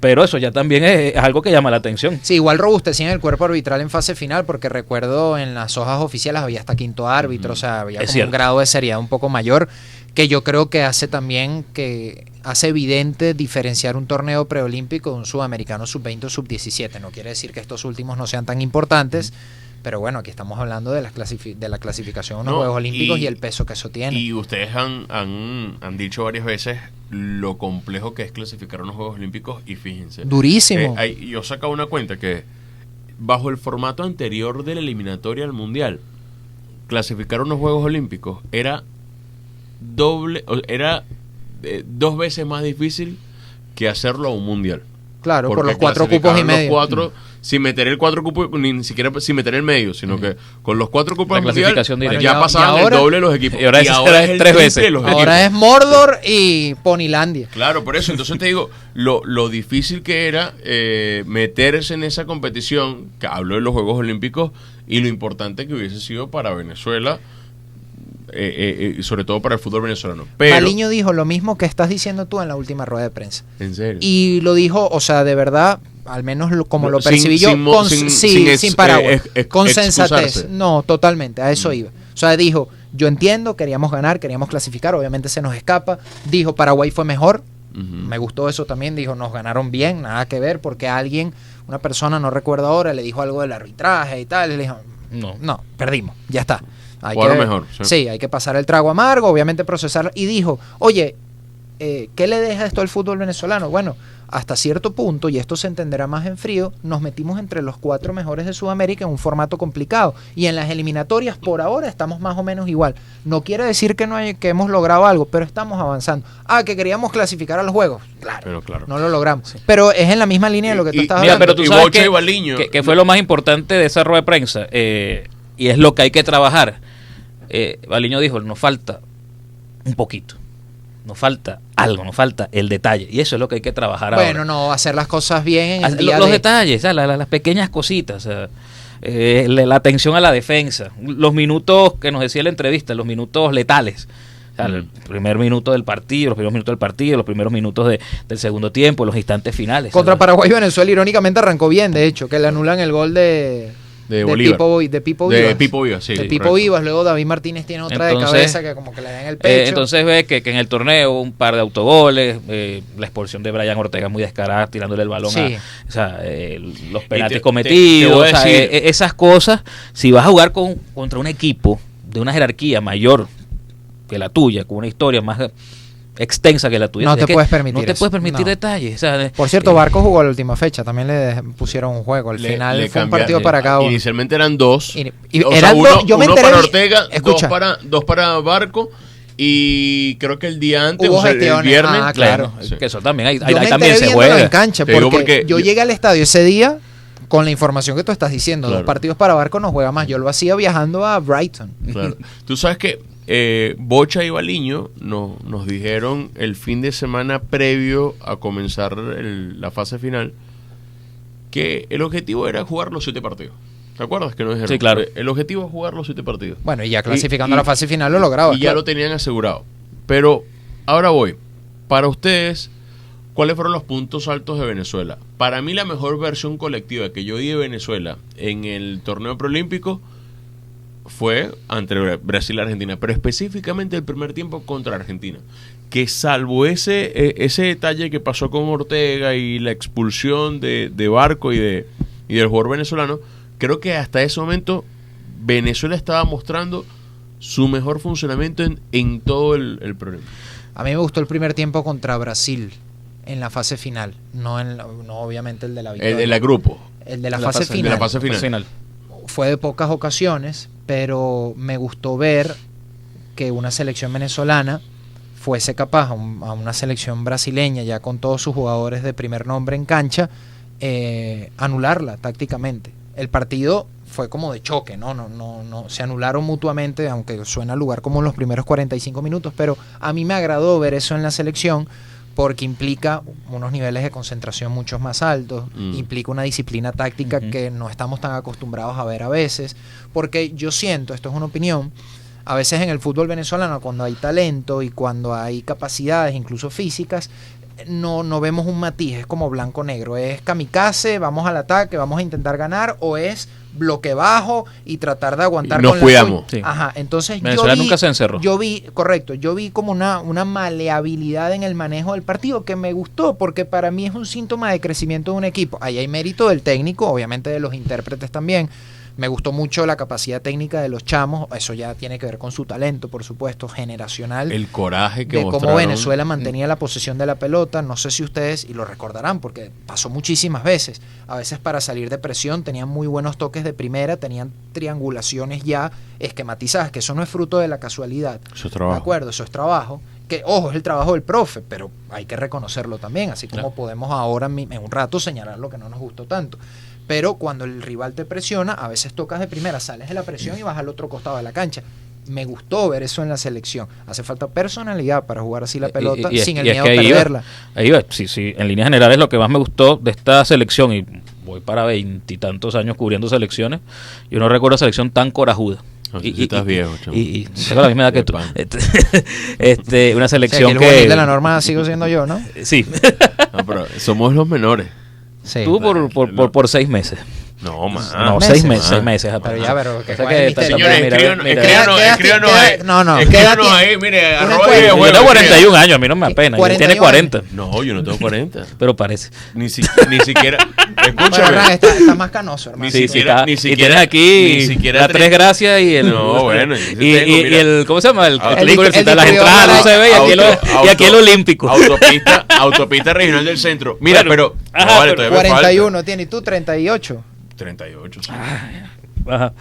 Pero eso ya también es, algo que llama la atención. Sí, igual robustecían el cuerpo arbitral en fase final, porque recuerdo en las hojas oficiales había hasta quinto árbitro, o sea, había como un grado de seriedad un poco mayor, que yo creo que hace también que hace evidente diferenciar un torneo preolímpico de un sudamericano sub-20 o sub-17. No quiere decir que estos últimos no sean tan importantes, pero bueno, aquí estamos hablando de, las de la clasificación a unos No, Juegos Olímpicos y, y- el peso que eso tiene. Y ustedes han, han, han dicho varias veces lo complejo que es clasificar a unos Juegos Olímpicos y fíjense. Durísimo. Eh, hay- yo sacaba una cuenta que bajo el formato anterior de la eliminatoria al Mundial, clasificar unos Juegos Olímpicos era doble, era eh, dos veces más difícil que hacerlo a un Mundial. Claro, por los cuatro cupos y medio. cuatro, sin meter el cuatro cupos, ni siquiera sin meter el medio, sino que con los cuatro cupos La mundial, clasificación ya pasaban ahora- el doble los equipos. y ahora es- tres veces. los Ahora es. Mordor y Ponilandia. Claro, por eso. Entonces te digo, lo, lo difícil que era eh, meterse en esa competición, que hablo de los Juegos Olímpicos, y lo importante que hubiese sido para Venezuela, eh, eh, sobre todo para el fútbol venezolano. Pero, Paliño dijo lo mismo que estás diciendo tú en la última rueda de prensa. en serio. Y lo dijo, o sea, de verdad, al menos lo- como lo Sin- percibí yo, sin con, sin- sí, sin sin, ex- paraguas, eh, ex- ex- con sensatez. No, totalmente, a eso iba. O sea, dijo, yo entiendo, queríamos ganar, queríamos clasificar, obviamente se nos escapa. Dijo, Paraguay fue mejor, Ujú. me gustó eso también, dijo, nos ganaron bien, nada que ver, porque alguien, una persona, no recuerdo ahora, le dijo algo del arbitraje y tal, y le dijo, No. no, perdimos, ya está. Hay que- mejor, sí. Sí, hay que pasar el trago amargo, obviamente procesarlo. Y dijo, oye, eh, ¿qué le deja esto al fútbol venezolano? Bueno, hasta cierto punto, y esto se entenderá más en frío, nos metimos entre los cuatro mejores de Sudamérica en un formato complicado. Y en las eliminatorias, por ahora, estamos más o menos igual. No quiere decir que, no hay- que hemos logrado algo, pero estamos avanzando. Ah, que queríamos clasificar a los juegos. Claro, Pero claro. no lo logramos. Pero es en la misma línea de lo que tú Y- mira, hablando. Mira, pero tú sabes que, y que- que fue lo más importante de esa rueda de prensa eh, y es lo que hay que trabajar. Eh, Baliño dijo, nos falta un poquito, nos falta algo, nos falta el detalle y eso es lo que hay que trabajar Bueno, ahora. no, hacer las cosas bien en el día lo- los de- detalles, o sea, la- la- las pequeñas cositas, o sea, eh, la, la atención a la defensa, los minutos que nos decía la entrevista, los minutos letales. O sea, el primer minuto del partido, los primeros minutos del partido, los primeros minutos de- del segundo tiempo, los instantes finales. Contra sea, Paraguay y Venezuela, irónicamente arrancó bien, de hecho, que le anulan el gol de, De Bolívar. Pipo, de Pipo De Vivas. Pipo Vivas, sí, De Pipo correcto. Vivas, luego David Martínez tiene otra Entonces, de cabeza que como que le da en el Eh, pecho. entonces ve que, que en el torneo un par de autogoles, eh, la expulsión de Brian Ortega muy descarada, tirándole el balón Sí. a o sea, eh, los penaltis te- cometidos, te o sea, eh, esas cosas, si vas a jugar con, contra un equipo de una jerarquía mayor que la tuya, con una historia más extensa que la tuya, No te puedes permitir no te eso, puedes permitir no. detalles. o sea, Por cierto, eh, Barco jugó la última fecha, también le pusieron un juego. Al Le- final le fue un partido para cada uno. Inicialmente eran dos. Y- y O sea, eran uno, dos, yo me uno enteré para Ortega, escucha. dos para, dos para Barco. Y creo que el día antes, Hubo o sea, el gestiones, viernes, ah, claro, sí. que eso también, ahí, Yo ahí- me ahí también se juega. en cancha, porque, porque yo yo- llegué al estadio ese día con la información que tú estás diciendo. Dos partidos para Barco no juega más. Yo lo hacía viajando a Brighton. Claro. Tú sabes que eh, Bocha y Baliño no- nos dijeron el fin de semana previo a comenzar el- la fase final que el objetivo era jugar los siete partidos. ¿Te acuerdas que nos dijeron? Sí, claro. Eh, El objetivo es jugar los siete partidos. Bueno, y ya clasificando y- a la fase final lo lograba. y ya lo tenían asegurado. Pero ahora voy. Para ustedes, ¿cuáles fueron los puntos altos de Venezuela? Para mí la mejor versión colectiva que yo di de Venezuela en el torneo preolímpico fue ante Bra- Brasil y Argentina, pero específicamente el primer tiempo contra Argentina. Que salvo ese, eh, ese detalle que pasó con Ortega y la expulsión de, de Barco y, de, y del jugador venezolano, creo que hasta ese momento Venezuela estaba mostrando su mejor funcionamiento en, en todo el, el programa. A mí me gustó el primer tiempo contra Brasil en la fase final. No, en la- no obviamente el de la victoria. El de la grupo. El de la, La fase, fase- de final. la fase final. final. Fue de pocas ocasiones, pero me gustó ver que una selección venezolana fuese capaz a, un- a una selección brasileña, ya con todos sus jugadores de primer nombre en cancha, eh, anularla tácticamente. El partido fue como de choque, ¿no? No, no, no, se anularon mutuamente, aunque suena lugar como en los primeros 45 minutos, pero a mí me agradó ver eso en la selección porque implica unos niveles de concentración mucho más altos, Mm. implica una disciplina táctica que no estamos tan acostumbrados a ver a veces, porque yo siento, esto es una opinión, a veces en el fútbol venezolano cuando hay talento y cuando hay capacidades incluso físicas, no, no vemos un matiz, es como blanco-negro, es kamikaze, vamos al ataque, vamos a intentar ganar, o es bloque bajo y tratar de aguantar Y nos con la cuidamos. Sí. Ajá, entonces Venezuela yo vi, nunca se encerró. yo vi, correcto, yo vi como una, una maleabilidad en el manejo del partido que me gustó, porque para mí es un síntoma de crecimiento de un equipo. Ahí hay mérito del técnico, obviamente de los intérpretes también, Me gustó mucho la capacidad técnica de los chamos, eso ya tiene que ver con su talento, por supuesto, generacional. El coraje que de cómo. Venezuela mantenía la posesión de la pelota. No sé si ustedes, y lo recordarán porque pasó muchísimas veces, a veces para salir de presión tenían muy buenos toques de primera, tenían triangulaciones ya esquematizadas, que eso no es fruto de la casualidad. Eso es De trabajo. acuerdo, eso es trabajo. Que, ojo, es el trabajo del profe, pero hay que reconocerlo también, así como Claro. podemos ahora en un rato señalar lo que no nos gustó tanto. Pero cuando el rival te presiona, a veces tocas de primera, sales de la presión y vas al otro costado de la cancha. Me gustó ver eso en la selección. Hace falta personalidad para jugar así la Y- pelota y- y sin el y miedo a iba. perderla. Ahí va, sí, sí, en líneas generales lo que más me gustó de esta selección, y voy para veintitantos años cubriendo selecciones, yo no recuerdo selección tan corajuda. No, sí estás viejo, y, y tengo la misma edad que tú. Este, este, una O sea, que selección el que... de la norma sigo siendo yo, ¿no? Sí, No, pero somos los menores. Sí. tú por, por, por, por seis meses. No, más. no, meses. seis meses, seis meses. Pero ya, pero que O sea el. Señores, escríbanos, escríbanos, ahí. no, no, Escríbanos ahí, mire, arroba Yo tengo mire. 41 años, a mí no me apena. Él 41 tiene 40, No, yo no tengo 40. pero parece. Ni, si- ni siquiera. Escúchame. Está, está más canoso, hermano. Ni Sí, sí, siquiera- está- ni y siquiera- tienes aquí ni siquiera la tres- gracias y el No, bueno, sí y, tengo, y- mira. y el ¿cómo se llama? el Ah, el- Universitario, el las distribuidor entradas no se ve y aquí, Auto- lo- y aquí el olímpico Autopista, autopista regional del centro. Mira, Bueno, pero. ajá, no, vale, pero- todavía me 41 tiene y tú 38. Falta. 38, sí. Ajá. Ajá.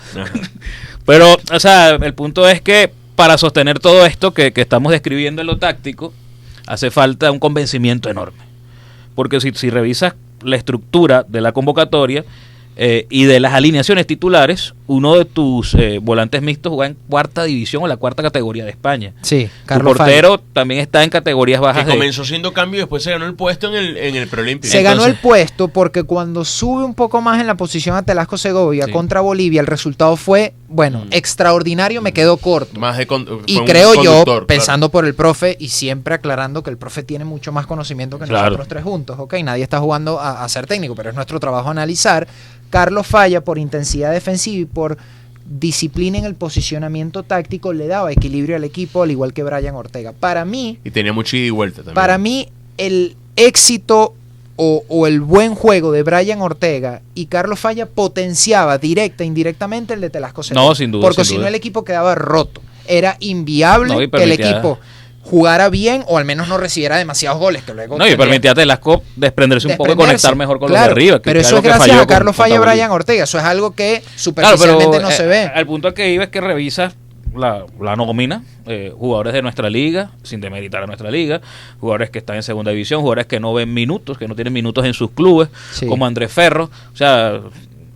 Pero, o sea, el punto es que para sostener todo esto que, que estamos describiendo en lo táctico, hace falta un convencimiento enorme. Porque si, si revisas la estructura de la convocatoria eh, y de las alineaciones titulares, uno de tus eh, volantes mixtos juega en cuarta división o la cuarta categoría de España. Sí, Tu Carlos portero también está en categorías Que bajas. de- comenzó siendo cambio y después se ganó el puesto en el, en el preolímpico. Se ganó el puesto porque cuando sube un poco más en la posición a Telasco Segovia Sí. contra Bolivia, el resultado fue, bueno, Mm. extraordinario, me quedó corto. Más de con- Y creo yo, claro. pensando por el profe y siempre aclarando que el profe tiene mucho más conocimiento que Claro. nosotros tres juntos, ¿ok? Nadie está jugando a, a ser técnico, pero es nuestro trabajo analizar. Carlos falla por intensidad defensiva y por disciplina en el posicionamiento táctico, le daba equilibrio al equipo, al igual que Brian Ortega. Para mí, Y tenía mucha ida y vuelta también. para mí, el éxito o, o el buen juego de Brian Ortega y Carlos Falla potenciaba directa e indirectamente el de Telasco Segovia. No, sin duda, Porque si no el equipo quedaba roto. Era inviable No, que el equipo jugara bien o al menos no recibiera demasiados goles. Que luego No, y permitía a Telasco desprenderse un poco y conectar mejor con Claro, los de arriba. que- pero eso es gracias a Carlos Falla y Brian Ortega. Eso es algo que Claro, superficialmente pero no se eh, ve. al punto que iba es que revisas la, la nómina, eh, jugadores de nuestra liga, sin demeritar a nuestra liga, jugadores que están en segunda división, jugadores que no ven minutos, que no tienen minutos en sus clubes, Sí. como Andrés Ferro, o sea,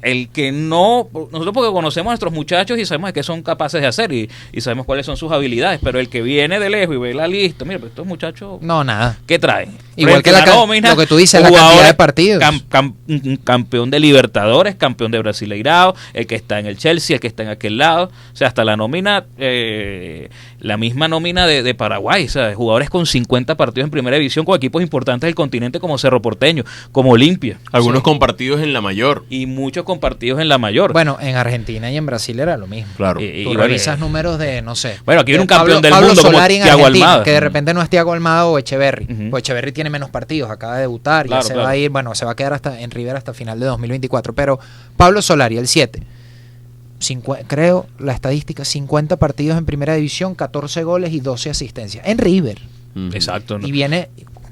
el que no, nosotros porque conocemos a nuestros muchachos y sabemos de qué son capaces de hacer y, y sabemos cuáles son sus habilidades, pero el que viene de lejos y ve la lista, mira, pues estos muchachos No, nada. ¿Qué traen? Igual que la a ca- nómina, lo que tú dices, la cantidad de partidos. cam- cam- campeón de Libertadores, campeón de Brasileirao, el que está en el Chelsea, el que está en aquel lado. O sea, hasta la nómina, eh, la misma nómina de, de Paraguay. O sea, jugadores con 50 partidos en primera división con equipos importantes del continente como Cerro Porteño, como Olimpia. Algunos Sí. compartidos en la mayor. Y muchos compartidos en la mayor. Bueno, en Argentina y en Brasil era lo mismo. Claro. Y- y- Tú bueno, revisas eh, números de, no sé. Bueno, aquí viene un campeón del mundo como Solari en Thiago Argentina, Almada. Que de repente no es Thiago Almada o Echeverry. Ujú. O Echeverry tiene menos partidos, acaba de debutar, Claro, ya se claro. va a ir, bueno, se va a quedar hasta en River hasta final de 2024. Pero Pablo Solari, el 7. Cincue- creo la estadística, 50 partidos en primera división, 14 goles y 12 asistencias. En River. Exacto. ¿no? Y viene,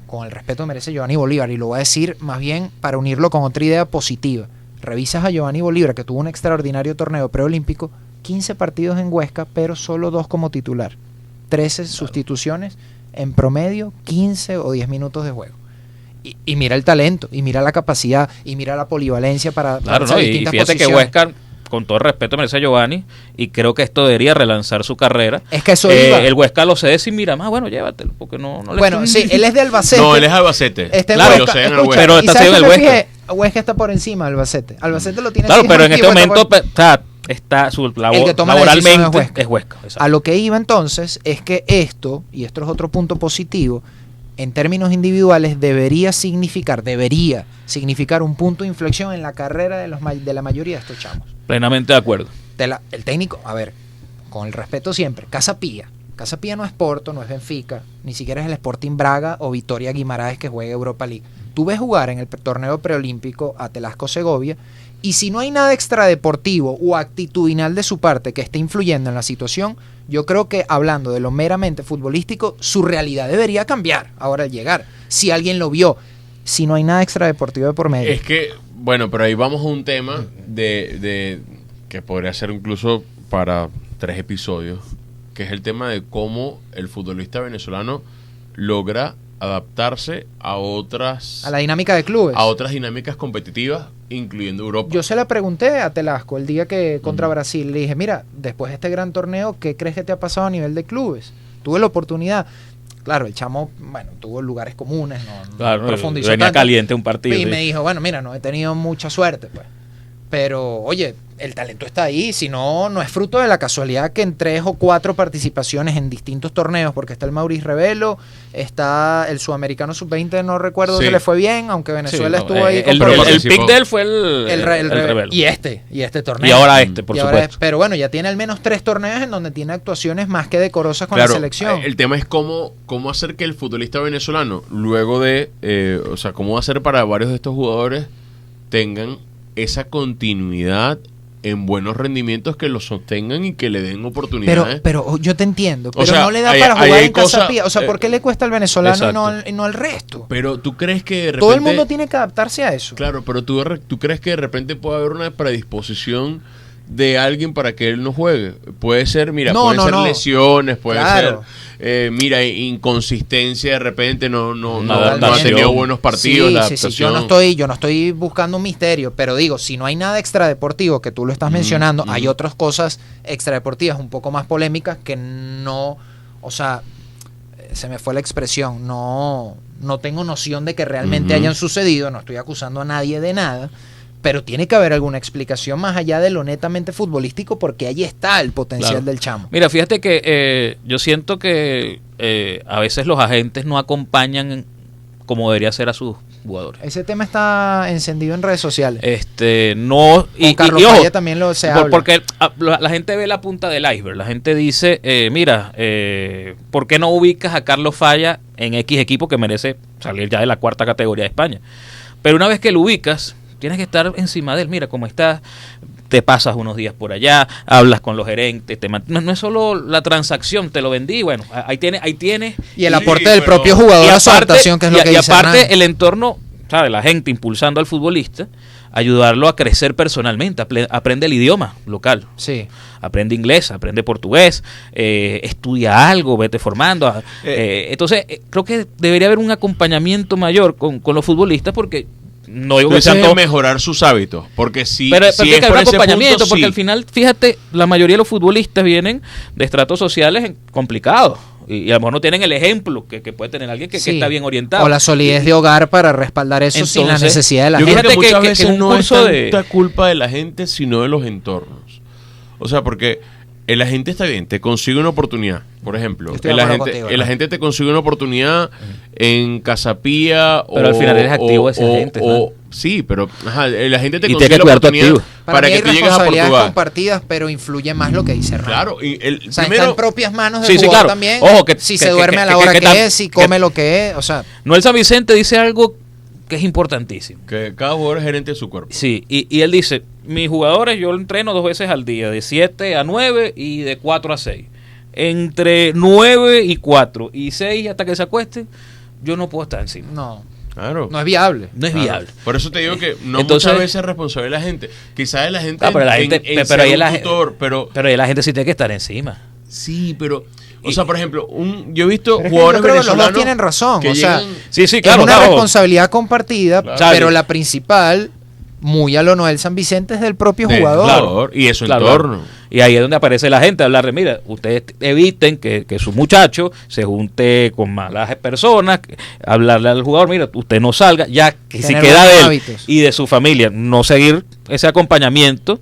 con el respeto que merece Giovanni Bolívar, y lo voy a decir más bien para unirlo con otra idea positiva. Revisas a Giovanni Bolívar, que tuvo un extraordinario torneo preolímpico, 15 partidos en Huesca, pero solo dos como titular. 13 sustituciones, en promedio 15 o 10 minutos de juego. Y, y mira el talento, y mira la capacidad, y mira la polivalencia para, para Claro, ¿no? Y distintas fíjate que posiciones. Huesca, con todo respeto, merece a Giovanni y creo que esto debería relanzar su carrera. Es que eso Eh, iba. el Huesca lo cede sin mira más, bueno, llévatelo, porque no, no le Bueno, sí, él es de Albacete. No, él es Albacete. Está en Claro, Huesca, sé en el Huesca. Pero ¿y está cedido qué el Huesca. fijé? Huesca está por encima de Albacete. Albacete lo tiene Claro, pero en este está momento por- sea, está su labor, El que toma la decisión laboralmente es Huesca. es Huesca. exacto. A lo que iba entonces es que esto, y esto es otro punto positivo, en términos individuales debería significar, debería significar un punto de inflexión en la carrera de, los, de la mayoría de estos chamos. Plenamente de acuerdo. De la- el técnico, a ver, con el respeto siempre, Casa Pía. Casa Pía no es Porto, no es Benfica, ni siquiera es el Sporting Braga o Vitoria Guimaraes que juega Europa League. Tú ves jugar en el torneo preolímpico a Telasco Segovia y si no hay nada extradeportivo o actitudinal de su parte que esté influyendo en la situación, yo creo que hablando de lo meramente futbolístico, su realidad debería cambiar ahora al llegar. Si alguien lo vio, si no hay nada extradeportivo de por medio. Es que, bueno, pero ahí vamos a un tema de, de que podría ser incluso para tres episodios, que es el tema de cómo el futbolista venezolano logra adaptarse a otras a la dinámica de clubes. a otras dinámicas competitivas, incluyendo Europa. Yo se la pregunté a Telasco el día que contra Brasil. Le dije, mira, después de este gran torneo, ¿qué crees que te ha pasado a nivel de clubes? Tuve la oportunidad. Claro, el chamo, bueno, tuvo lugares comunes, no, no Claro, profundizó venía tanto. caliente un partido. Y sí. me dijo, bueno, mira, no he tenido mucha suerte, pues. Pero, oye, el talento está ahí, si no, no es fruto de la casualidad que en tres o cuatro participaciones en distintos torneos, porque está el Maurice Revelo, está el Sudamericano Sub-20, no recuerdo Sí. si le fue bien, aunque Sí, Venezuela no, estuvo eh, ahí. el, con el, el pick de él fue el, El re- el el re- Rebelo. y este, y este torneo. Y ahora este, por Y ahora- supuesto. pero bueno, ya tiene al menos tres torneos en donde tiene actuaciones más que decorosas con Claro, la selección. El tema es cómo, cómo hacer que el futbolista venezolano, luego de, eh, o sea, cómo hacer para varios de estos jugadores tengan esa continuidad en buenos rendimientos que los sostengan y que le den Pero, oportunidades. pero oh, yo te entiendo, pero sea, no le da para jugar hay en cosas, Casapía. O sea, ¿por eh, qué le cuesta al venezolano y no, al, y no al resto? Pero tú crees que de repente... Todo el mundo tiene que adaptarse a eso. Claro, pero tú, tú crees que de repente puede haber una predisposición de alguien para que él no juegue. Puede ser, mira, No, pueden no, ser no. lesiones, puede Claro. ser, eh, mira, inconsistencia de repente, no, no, Una no, no ha tenido buenos partidos, Sí, la sí, sí. Yo no estoy, yo no estoy buscando un misterio, pero digo, si no hay nada extradeportivo que tú lo estás mencionando, hay otras cosas extradeportivas un poco más polémicas que no, o sea, eh, se me fue la expresión, no, no tengo noción de que realmente hayan sucedido, no estoy acusando a nadie de nada. Pero tiene que haber alguna explicación más allá de lo netamente futbolístico porque ahí está el potencial Claro. del chamo. Mira, fíjate que eh, yo siento que eh, a veces los agentes no acompañan como debería ser a sus jugadores. Ese tema está encendido en redes sociales. Este, no. Y, Con Carlos y- y ojo, Falla también lo se por- habla. porque la, la gente ve la punta del iceberg. La gente dice, eh, mira, eh, ¿por qué no ubicas a Carlos Falla en X equipo que merece salir ya de la cuarta categoría de España? Pero una vez que lo ubicas, tienes que estar encima de él. Mira cómo estás, te pasas unos días por allá, hablas con los gerentes. Te no, no es solo la transacción, te lo vendí. Bueno, ahí tiene, ahí tienes. Y el Sí, aporte del pero- propio jugador a su adaptación, que es y lo que y dice aparte Hernán. el entorno, ¿sabes? La gente impulsando al futbolista, ayudarlo a crecer personalmente, aprende el idioma local. Sí. Aprende inglés, aprende portugués, eh, estudia algo, vete formando. a- eh, entonces, eh, creo que debería haber un acompañamiento mayor con, con los futbolistas porque no digo que Entonces todos- mejorar sus hábitos, porque si, pero, pero si es que por ese acompañamiento, punto, porque sí. al final, fíjate, la mayoría de los futbolistas vienen de estratos sociales complicados. Y, y a lo mejor no tienen el ejemplo que, que puede tener alguien que, está bien orientado. O la solidez de hogar para respaldar eso sin la Entonces, necesidad de la Yo gente. creo que muchas que- veces no es de- tanta culpa de la gente, sino de los entornos. O sea, porque el agente está bien, te consigue una oportunidad. Por ejemplo, el agente, contigo, el hermano. agente te consigue una oportunidad en Casapía Pero al final eres activo ese agente, o- Sí, pero ajá, el agente te Y consigue la oportunidad activo. Para, para, que tú llegues a Portugal. compartidas, pero influye más lo que dice Hernán. Claro, y el O sea, está primero en propias manos del Sí, sí, jugador claro. también. Ojo, que- si que- se duerme que- a la que- hora que es, si que- come lo que es. O sea, Noel San Vicente dice algo que es importantísimo. que cada jugador es gerente de su cuerpo. Sí, y, y él dice, mis jugadores yo lo entreno dos veces al día, de 7 a 9 y de 4 a 6. Entre 9 y 4 y 6 hasta que se acuesten, yo no puedo estar encima. no, Claro. no es viable. No es Claro. viable. Por eso te digo que no Entonces- muchas veces es responsable de la gente. Quizás la gente, Ah, pero la en- gente- en pero ahí un la- tutor, pero Pero ahí la gente sí tiene que estar encima. sí, pero o sea, por ejemplo, un, yo he visto Pero es que jugadores yo creo que los dos venezolanos tienen razón. que O sea, llegan- Sí, sí, es claro. una claro. responsabilidad compartida, Claro. pero la principal, muy a lo Noel San Vicente, es del propio jugador. y de su Claro, entorno. Y ahí es donde aparece la gente a hablar de, mira, ustedes eviten que, que su muchacho se junte con malas personas, hablarle al jugador, mira, usted no salga, ya que si queda de él hábitos. y de su familia, no seguir ese acompañamiento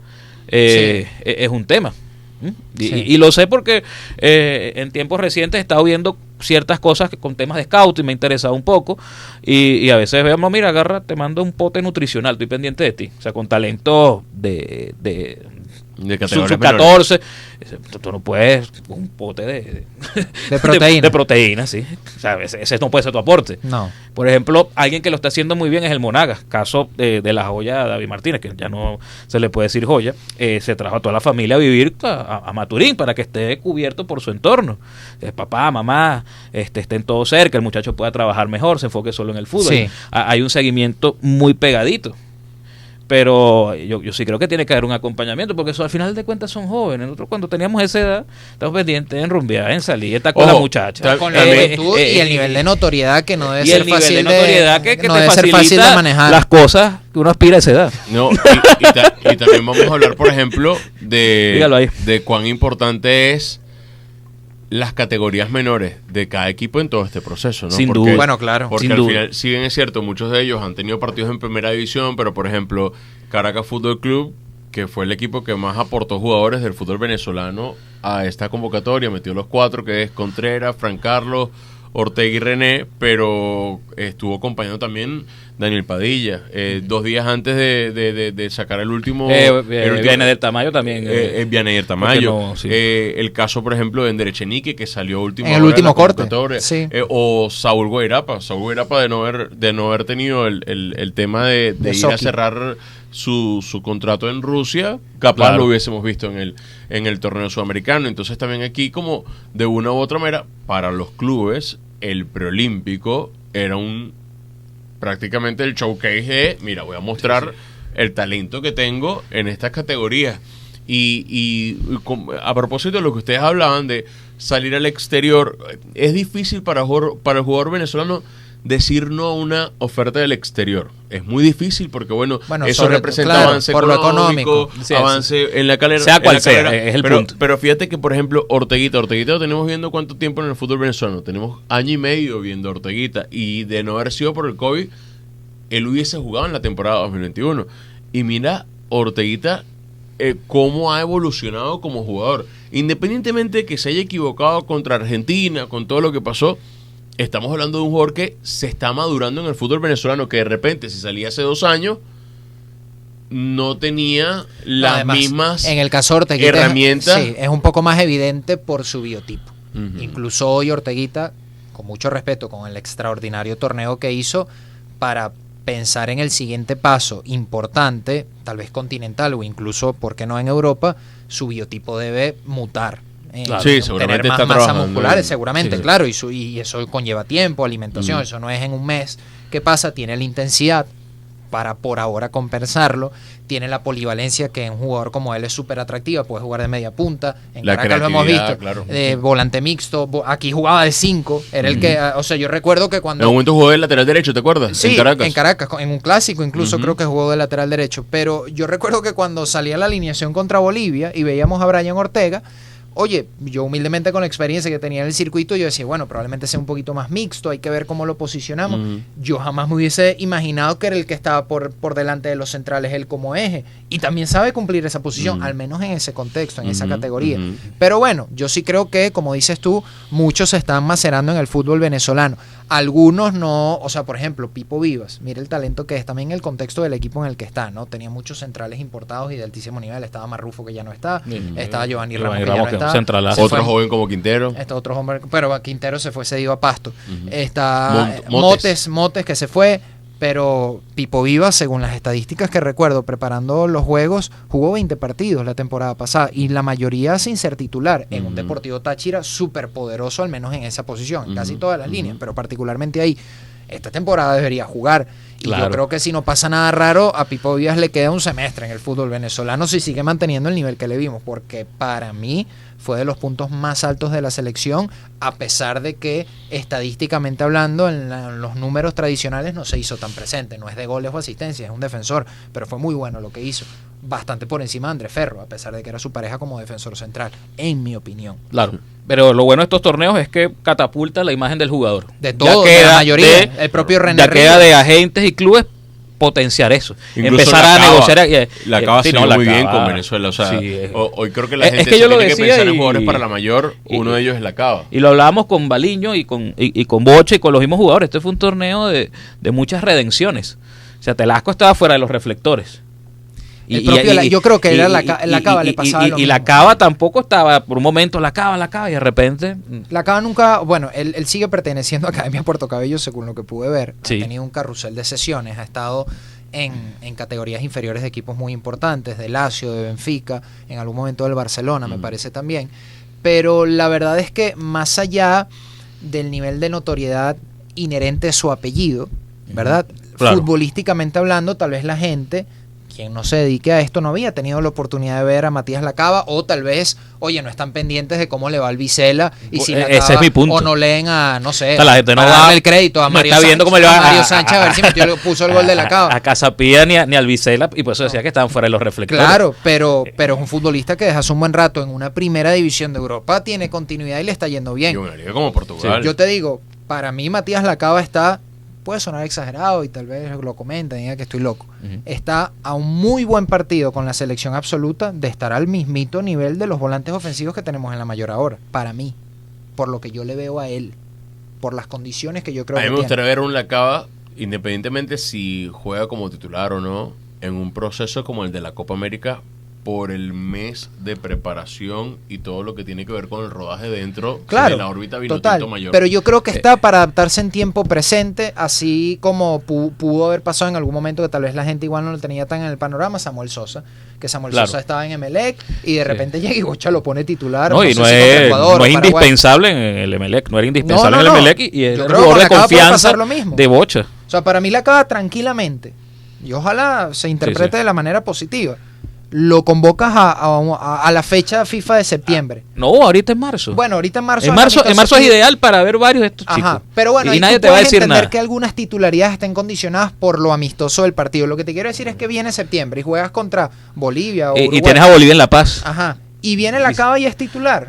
eh, e- es un tema. ¿Mm? Y, lo sé porque eh, en tiempos recientes he estado viendo ciertas cosas que- con temas de scout y me ha interesado un poco. Y, y a veces vemos, mira, agarra, te mando un pote nutricional, estoy pendiente de ti. O sea, con talento de, de, De sub, categorías sub menores. 14. Ese- Tú, tú no puedes un pote de, De proteína. De, proteína, sí. O sea, ese, ese no puede ser tu aporte. No. Por ejemplo, alguien que lo está haciendo muy bien es el Monagas, caso de, de la joya David Martínez, que ya no se le puede decir joya. Eh, se trajo a toda la familia a vivir a, a- a Maturín para que esté cubierto por su entorno. Eh, papá, mamá, este, estén todos cerca, el muchacho pueda trabajar mejor, se enfoque solo en el fútbol. Sí. Hay un seguimiento muy pegadito. Pero yo, yo sí creo que tiene que haber un acompañamiento, porque eso al final de cuentas son jóvenes. Nosotros cuando teníamos esa edad, estamos pendientes en rumbear, en salir, estar con Ojo, la muchacha. tal- Con la También- juventud eh, y el eh, nivel de notoriedad que no debe y ser el nivel fácil de notoriedad que, que no te debe ser fácil de manejar. las cosas que uno aspira a esa edad. No, y, y ta- y también vamos a hablar, por ejemplo, de, de cuán importante es las categorías menores de cada equipo en todo este proceso, ¿no? Sin Porque- duda. Bueno, claro. Porque Sin al duda. final, si bien es cierto, muchos de ellos han tenido partidos en primera división, pero por ejemplo, Caracas Fútbol Club, que fue el equipo que más aportó jugadores del fútbol venezolano a esta convocatoria, metió los cuatro, que es Contreras, Fran Carlos, Ortega y René, pero estuvo acompañando también Daniel Padilla. Eh, dos días antes de, de- de- de sacar el último... Eh, el eh, último- viene del Tamayo también. eh, eh, eh, Vianney Tamayo. porque no, sí. Eh, el caso, por ejemplo, de Enderechenique, que salió último En el último corte, sí. Eh, o Saúl Guairapa. Saúl Guairapa de no haber, de no haber tenido el, el- el tema de, de De ir a cerrar su, su contrato en Rusia, capaz Claro. lo hubiésemos visto en el, en el torneo sudamericano. Entonces también aquí, como de una u otra manera, para los clubes, el preolímpico era un prácticamente el showcase de, mira, voy a mostrar el talento que tengo en estas categorías. Y, y a propósito de lo que ustedes hablaban de salir al exterior, es difícil para, para el jugador venezolano decir no a una oferta del exterior. Es muy difícil porque, bueno, Bueno, eso sobre- representa claro, avance por lo económico, económico. Sí, avance en la calera. Sea cual sea, es el pero, punto. Pero fíjate que, por ejemplo, Orteguita, Orteguita lo tenemos viendo cuánto tiempo en el fútbol venezolano. Tenemos año y medio viendo a Orteguita y de no haber sido por el COVID, él hubiese jugado en la temporada 2021. Y mira, Orteguita, eh, cómo ha evolucionado como jugador. Independientemente de que se haya equivocado contra Argentina, con todo lo que pasó, estamos hablando de un jugador que se está madurando en el fútbol venezolano, que de repente, si salía hace dos años, no tenía las Además, mismas en el caso Orteguita es- herramientas. sí, es un poco más evidente por su biotipo. Incluso hoy Orteguita, con mucho respeto, con el extraordinario torneo que hizo, para pensar en el siguiente paso importante, tal vez continental o incluso, ¿por qué no en Europa? Su biotipo debe mutar. Eh. Sí, tener más está masa trabajando muscular, en- seguramente, sí. claro, y, su- y eso conlleva tiempo, alimentación, Ujú. eso no es en un mes. ¿Qué pasa? Tiene la intensidad para por ahora compensarlo. Tiene la polivalencia que en un jugador como él es súper atractiva, puede jugar de media punta. En La Caracas lo hemos visto. claro. de volante mixto. Aquí jugaba de 5. Era el que, o sea, yo recuerdo que En cuando. un momento jugó de lateral derecho, ¿te acuerdas? Sí, en Caracas. en un clásico incluso creo que jugó de lateral derecho. Pero yo recuerdo que cuando salía la alineación contra Bolivia y veíamos a Brian Ortega, oye, yo humildemente con la experiencia que tenía en el circuito, yo decía, bueno, probablemente sea un poquito más mixto, hay que ver cómo lo posicionamos. Yo jamás me hubiese imaginado que era el que estaba por, por delante de los centrales, él como eje. Y también sabe cumplir esa posición, al menos en ese contexto, en esa categoría. Pero bueno, yo sí creo que, como dices tú, muchos se están macerando en el fútbol venezolano. Algunos no, o sea, por ejemplo, Pipo Vivas, mira el talento que es también el contexto del equipo en el que está, ¿no? Tenía muchos centrales importados y de altísimo nivel. Estaba Marrufo, que ya no está. Estaba Giovanni Ramos, que ya no que Se Otro fue- joven como Quintero. Está otro hombre, pero Quintero se fue cedido a Pasto. Está Mont- eh, Motes. Motes. Que se fue, pero Pipo Vivas, según las estadísticas que recuerdo, preparando los juegos, jugó 20 partidos la temporada pasada y la mayoría sin ser titular en un. Deportivo Táchira súper poderoso, al menos en esa posición, en casi todas las líneas, pero particularmente ahí. Esta temporada debería jugar. Y Claro. yo creo que si no pasa nada raro, a Pipo Vivas le queda un semestre en el fútbol venezolano si sigue manteniendo el nivel que le vimos, porque para mí fue de los puntos más altos de la selección, a pesar de que estadísticamente hablando, en, la- en los números tradicionales no se hizo tan presente, no es de goles o asistencias, es un defensor, pero fue muy bueno lo que hizo, bastante por encima de André Ferro, a pesar de que era su pareja como defensor central, en mi opinión. Claro. Pero lo bueno de estos torneos es que catapulta la imagen del jugador. De todo, de la mayoría. El propio René Ya queda de agentes y clubes potenciar eso. Incluso Empezar a negociar. eh, La eh, acaba sí, sí, no, la muy bien con Venezuela. O sea, Sí, eh. ho- hoy creo que la Es- es gente que yo se lo tiene que pensar en y- jugadores para la mayor. y- Uno de ellos es la Cava. Y lo hablábamos con Baliño y con, y, y con Boche y con los mismos jugadores. Este fue un torneo de, de muchas redenciones. O sea, Telasco estaba fuera de los reflectores. El propio la- yo creo que era la la Cava le pasaba y- lo y la mismo. cava tampoco estaba, por un momento la cava, la cava, y de repente. mm, La Cava nunca, bueno, él, él sigue perteneciendo a Academia Puerto Cabello, según lo que pude ver. Sí. Ha tenido un carrusel de sesiones, ha estado en, en categorías inferiores de equipos muy importantes, de Lazio, de Benfica, en algún momento del Barcelona, me Mm. parece también. Pero la verdad es que más allá del nivel de notoriedad inherente a su apellido, ¿verdad? Claro. Futbolísticamente hablando, tal vez la gente, quien no se dedique a esto, no había tenido la oportunidad de ver a Matías Lacaba, o tal vez, oye, no están pendientes de cómo le va al Vicela, y si Pues, Lacaba, ese es mi punto. o no leen a, no sé, O sea, la gente no va- el crédito a no Mario está viendo Sánchez, cómo le va a Mario a- Sánchez a ver si metió, puso el gol de Lacaba. a Casapía ni al Vicela, y por eso decía que estaban fuera de los reflectores. Claro, pero, pero es un futbolista que desde hace un buen rato en una primera división de Europa tiene continuidad y le está yendo Y bien. una liga como Portugal. Yo te digo, para mí Matías Lacaba está, puede sonar exagerado y tal vez lo comenten, diga que estoy loco. Está a un muy buen partido con la selección absoluta de estar al mismito nivel de los volantes ofensivos que tenemos en la mayor ahora. Para mí, por lo que yo le veo a él, por las condiciones que yo creo a mí que me gustaría ver un Lacaba, independientemente si juega como titular o no, en un proceso como el de la Copa América, por el mes de preparación y todo lo que tiene que ver con el rodaje dentro Claro, de la órbita Total, mayor. pero yo creo que Eh. está para adaptarse en tiempo presente, así como pu- pudo haber pasado en algún momento que tal vez la gente igual no lo tenía tan en el panorama, Samuel Sosa, que Samuel Claro. Sosa estaba en Emelec y de repente llega y Bocha lo pone titular. No, y sé no si contra es, Ecuador no es indispensable en el Emelec, no era indispensable No, no, en el no. Emelec y, y es que jugador de confianza pasar lo mismo. de bocha. O sea, para mí la acaba tranquilamente y ojalá se interprete Sí, sí. de la manera positiva. Lo convocas a, a- la fecha FIFA de septiembre. No, ahorita en marzo. Bueno, ahorita en marzo. en es marzo, en marzo es ideal para ver varios de estos Ajá, chicos. pero bueno, y ahí nadie tú te va a decir entender nada. que algunas titularidades estén condicionadas por lo amistoso del partido. Lo que te quiero decir es que viene septiembre y juegas contra Bolivia o Eh, y tienes a Bolivia en La Paz. Ajá. Y viene la cava y es titular.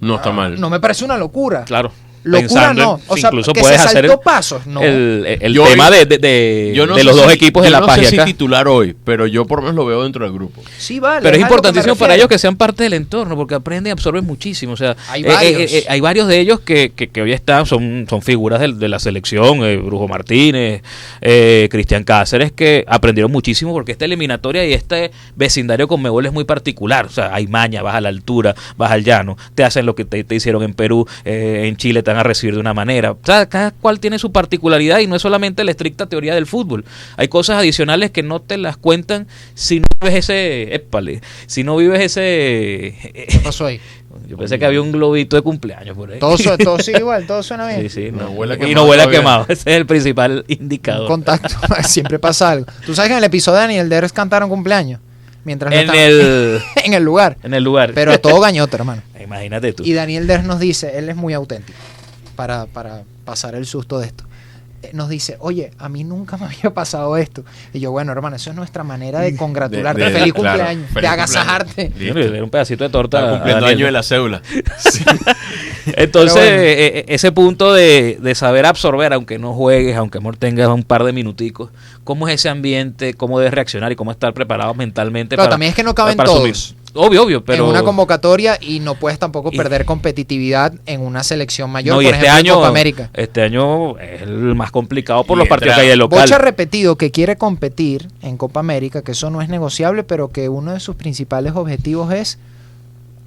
no está mal. No me parece una locura. Claro. Locura no. en- O sea, incluso que puedes se hacer el, pasos, no. el, el Yo tema hoy- de, de, de- Yo no de sé los dos si- equipos de yo La no Paz sé y si acá. titular hoy, pero yo por lo menos lo veo dentro del grupo. Sí, vale. Pero es importantísimo para ellos que sean parte del entorno, porque aprenden y absorben muchísimo. O sea, Hay eh, varios. eh, eh, hay varios de ellos que, que, que hoy están, son, son figuras del- de, la selección, eh, Brujo Martínez, eh, Cristian Cáceres, que aprendieron muchísimo porque esta eliminatoria y este vecindario con Mebol es muy particular. O sea, hay maña, vas a la altura, vas al llano, te hacen lo que te, te hicieron en Perú, eh, en Chile te van a recibir de una manera. O sea, cada cual tiene su particularidad y no es solamente la estricta teoría del fútbol. Hay cosas adicionales que no te las cuentan si no vives ese... Épale, si no vives ese... ¿Qué pasó ahí? Yo pensé que había un globito de cumpleaños por ahí. Todo, su- todo sigue igual, todo suena bien. Sí, sí, No no. huele y no huele a quemado. Ese es el principal Un indicador. contacto. Siempre pasa algo. Tú sabes que en el episodio de Daniel Ders cantaron cumpleaños. Mientras no En estaban- el, en el lugar. en el lugar. Pero a todo gañote, hermano. Imagínate tú. Y Daniel Ders nos dice, él es muy auténtico para, para pasar el susto de esto. Eh, Nos dice, oye, a mí nunca me había pasado esto. Y yo, bueno, hermano, eso es nuestra manera de congratularte. De- de- feliz claro, cumpleaños, de agasajarte. un pedacito de torta. Está cumpliendo año de la cédula. Entonces, Pero bueno. eh, eh, ese punto de, de saber absorber, aunque no juegues, aunque amor tengas un par de minuticos, cómo es ese ambiente, cómo debes reaccionar y cómo estar preparado mentalmente Claro, para también es que no caben para asumir. Obvio, obvio, pero en una convocatoria y no puedes tampoco Y- perder competitividad en una selección mayor, no, y por este ejemplo, en año, Copa América. este año es el más complicado por Y los partidos entra- que hay de local. Bocha ha repetido que quiere competir en Copa América, que eso no es negociable, pero que uno de sus principales objetivos es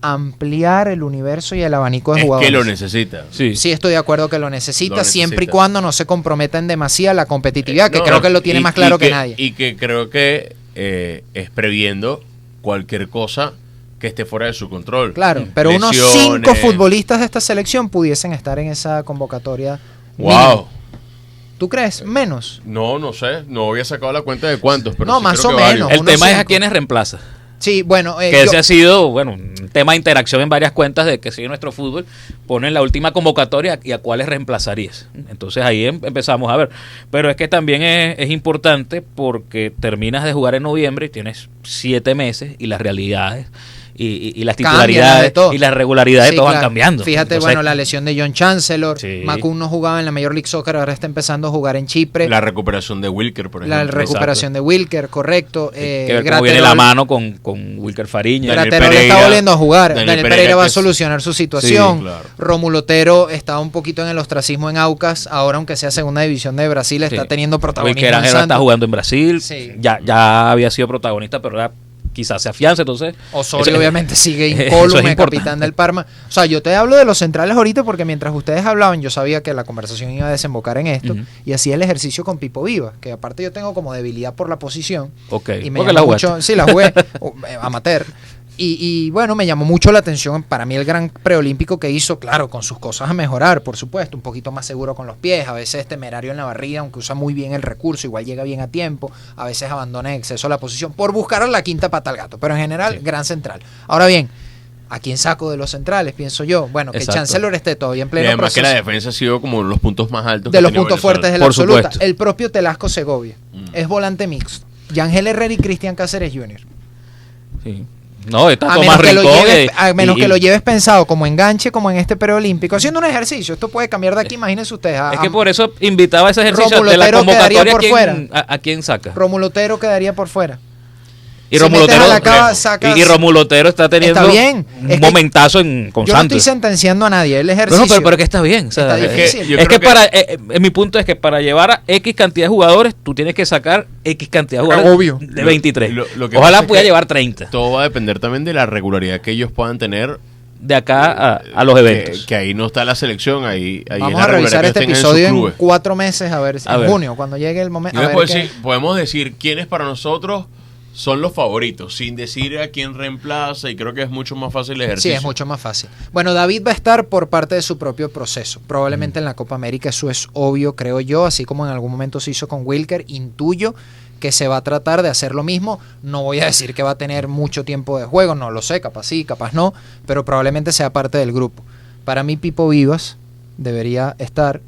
ampliar el universo y el abanico de es jugadores. que lo necesita. Sí. Sí, estoy de acuerdo que lo necesita, Lo siempre y cuando no se comprometa en demasía la competitividad, que No, creo que lo tiene y- más claro que, nadie. Y que creo que eh, es previendo cualquier cosa que esté fuera de su control. Claro, pero unos cinco futbolistas de esta selección pudiesen estar en esa convocatoria. Wow. ¿Tú crees? Menos. No, no sé. No había sacado la cuenta de cuántos, pero No, sí más creo o que menos. varios. El unos tema es a quiénes reemplaza. Sí, bueno, eh, que yo- ese ha sido, bueno, un tema de interacción en varias cuentas de que sigue nuestro fútbol. Ponen la última convocatoria y a cuáles reemplazarías. Entonces ahí em- empezamos a ver. Pero es que también es, es importante porque terminas de jugar en noviembre y tienes siete meses y las realidades y, y- y las titularidades y las regularidades Sí, todas van claro. cambiando. Fíjate, Entonces, bueno, la lesión de John Chancellor. Sí. Macun no jugaba en la Major League Soccer, ahora está empezando a jugar en Chipre. La recuperación de Wilker, por La ejemplo. recuperación de Wilker, correcto. Eh, que ver cómo viene la mano con, con Wilker Fariña. Está volviendo a jugar. Daniel Daniel, Pereira, Pereira, va a solucionar su situación. Sí, claro. Rómulo Otero está un poquito en el ostracismo en Aucas. Ahora, aunque sea segunda división de Brasil, está Sí. teniendo protagonismo. Wilker Ángel está jugando en Brasil. Sí. Ya, ya había sido protagonista, pero ahora quizás se afianza. Entonces, Osorio eso- obviamente sigue es incólume, importante. capitán del Parma. O sea, yo te hablo de los centrales ahorita porque mientras ustedes hablaban, yo sabía que la conversación iba a desembocar en esto y hacía el ejercicio con Pipo Viva, que aparte yo tengo como debilidad por la posición. Ok. Y me Porque la mucho, sí, la jugué eh, amateur. Y, y, bueno, me llamó mucho la atención para mí el gran preolímpico que hizo, claro, con sus cosas a mejorar, por supuesto, un poquito más seguro con los pies, a veces temerario en la barriga, aunque usa muy bien el recurso, igual llega bien a tiempo, a veces abandona en exceso la posición por buscar a la quinta pata al gato, pero en general, Sí. gran central. Ahora bien, ¿a quién saco de los centrales? Pienso yo. Bueno, que Exacto. Chancellor esté todavía en Y pleno además que proceso la defensa ha sido como los puntos más altos. que de los puntos Venezuela. fuertes de la Por absoluta. supuesto. El propio Telasco Segovia Mm. es volante mixto. Yangel Herrera y Cristian Cáceres Jr. Sí. No, está A Tomás menos, que lo, lleves, eh, a menos y- que lo lleves pensado como enganche, como en este preolímpico, haciendo un ejercicio. Esto puede cambiar de aquí, imagínense ustedes. A, Es que a- por eso invitaba a ese ejercicio Rómulo de la convocatoria. por ¿quién- fuera. a, a quién saca? Rómulo Otero quedaría por fuera. Y si Romulo metes Otero, a la cava, sacas- y, y Romulo Otero está teniendo Está bien. un Es que momentazo en, con Yo no estoy sentenciando a nadie. El ejercicio. no, pero, pero que está bien. o sea, Está eh, difícil. Es que es que, para, eh, eh, en mi punto es que para llevar a X cantidad de jugadores, tú tienes que sacar X cantidad de jugadores Obvio. de Lo- 23. lo- lo que Ojalá es pueda que- llevar 30 Todo va a depender también de la regularidad que ellos puedan tener. de acá a, a los que- eventos. Que, ahí no está la selección, ahí, ahí es Vamos la a revisar regularidad este episodio en clubes. cuatro meses, a ver, si- A en ver. junio, cuando llegue el momento. Yo a les ver puedo qué- decir, podemos decir quiénes para nosotros son los favoritos, sin decir a quién reemplaza, y creo que es mucho más fácil el Sí, ejercicio. es mucho más fácil. Bueno, David va a estar por parte de su propio proceso. Probablemente en la Copa América, eso es obvio, creo yo, así como en algún momento se hizo con Wilker. Intuyo que se va a tratar de hacer lo mismo. No voy a decir que va a tener mucho tiempo de juego, no lo sé, capaz sí, capaz no, pero probablemente sea parte del grupo. Para mí, Pipo Vivas debería estar.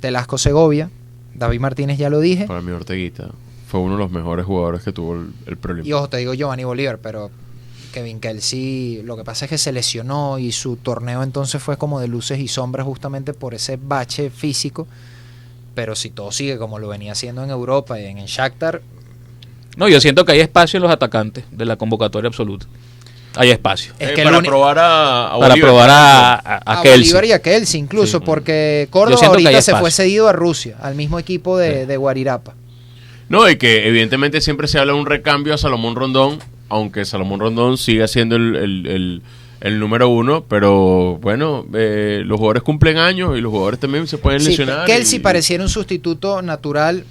Telasco Segovia, David Martínez ya lo dije. Para mí Orteguita fue uno de los mejores jugadores que tuvo el, el Y preolímpico. ojo, te digo Giovanni Bolívar, pero Kevin Kelsey, lo que pasa es que se lesionó y su torneo entonces fue como de luces y sombras justamente por ese bache físico. Pero si todo sigue como lo venía haciendo en Europa y en el Shakhtar, No, yo siento que hay espacio en los atacantes de la convocatoria absoluta. Hay espacio. es Eh, que para probar a, a para probar a, a, a, a Kelsey. Bolívar y a Kelsey incluso, Sí. porque Córdoba ahorita se fue cedido a Rusia, al mismo equipo de, de Guarirapa. No, y que evidentemente siempre se habla de un recambio a Salomón Rondón, aunque Salomón Rondón siga siendo el, el- el- el número uno, pero bueno, eh, los jugadores cumplen años y los jugadores también se pueden Sí, lesionar. Kelsey y- pareciera un sustituto natural.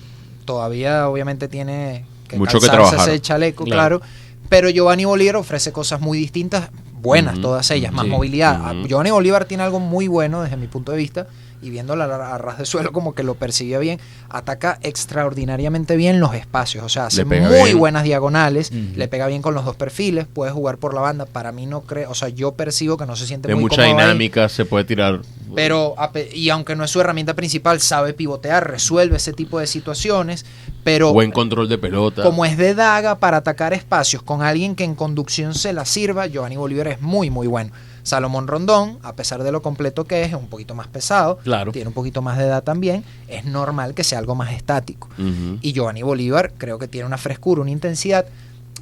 Todavía, obviamente, tiene que Mucho que trabajar. ese chaleco, Claro. claro. Pero Giovanni Bolívar ofrece cosas muy distintas, buenas todas ellas, más sí, movilidad. Giovanni Bolívar tiene algo muy bueno desde mi punto de vista. Y viéndolo a, a ras de suelo como que lo percibía bien, ataca extraordinariamente bien los espacios, o sea, hace muy bien. buenas diagonales, le pega bien con los dos perfiles, puede jugar por la banda, para mí no creo, o sea, yo percibo que no se siente de muy mucha ahí. dinámica, se puede tirar. Pero, y aunque no es su herramienta principal, sabe pivotear, resuelve ese tipo de situaciones, pero buen control de pelota. como es de daga para atacar espacios con alguien que en conducción se la sirva, Giovanni Bolívar es muy, muy bueno. Salomón Rondón, a pesar de lo completo que es, es un poquito más pesado, Claro. tiene un poquito más de edad también, es normal que sea algo más estático. Y Giovanni Bolívar creo que tiene una frescura, una intensidad.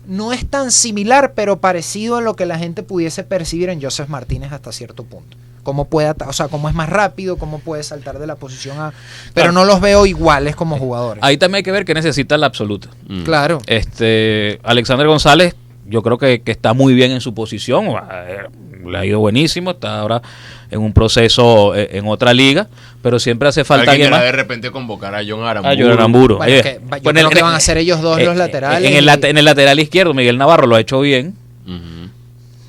No es tan similar, pero parecido a lo que la gente pudiese percibir en Joseph Martínez hasta cierto punto. Cómo puede, o sea, cómo es más rápido, cómo puede saltar de la posición a. Pero Claro. no los veo iguales como jugadores. Ahí también hay que ver que necesita la absoluta. Mm. Claro. Este, Alexander González, yo creo que, que está muy bien en su posición, eh, le ha ido buenísimo, está ahora en un proceso eh, en otra liga, pero siempre hace falta Alguien alguien más. de repente convocar a John Aramburu. A Jordan Aramburu. Bueno, Oye, que va- yo pues creo que en van a ser ellos dos los laterales En el, y- en el lateral izquierdo, Miguel Navarro lo ha hecho bien,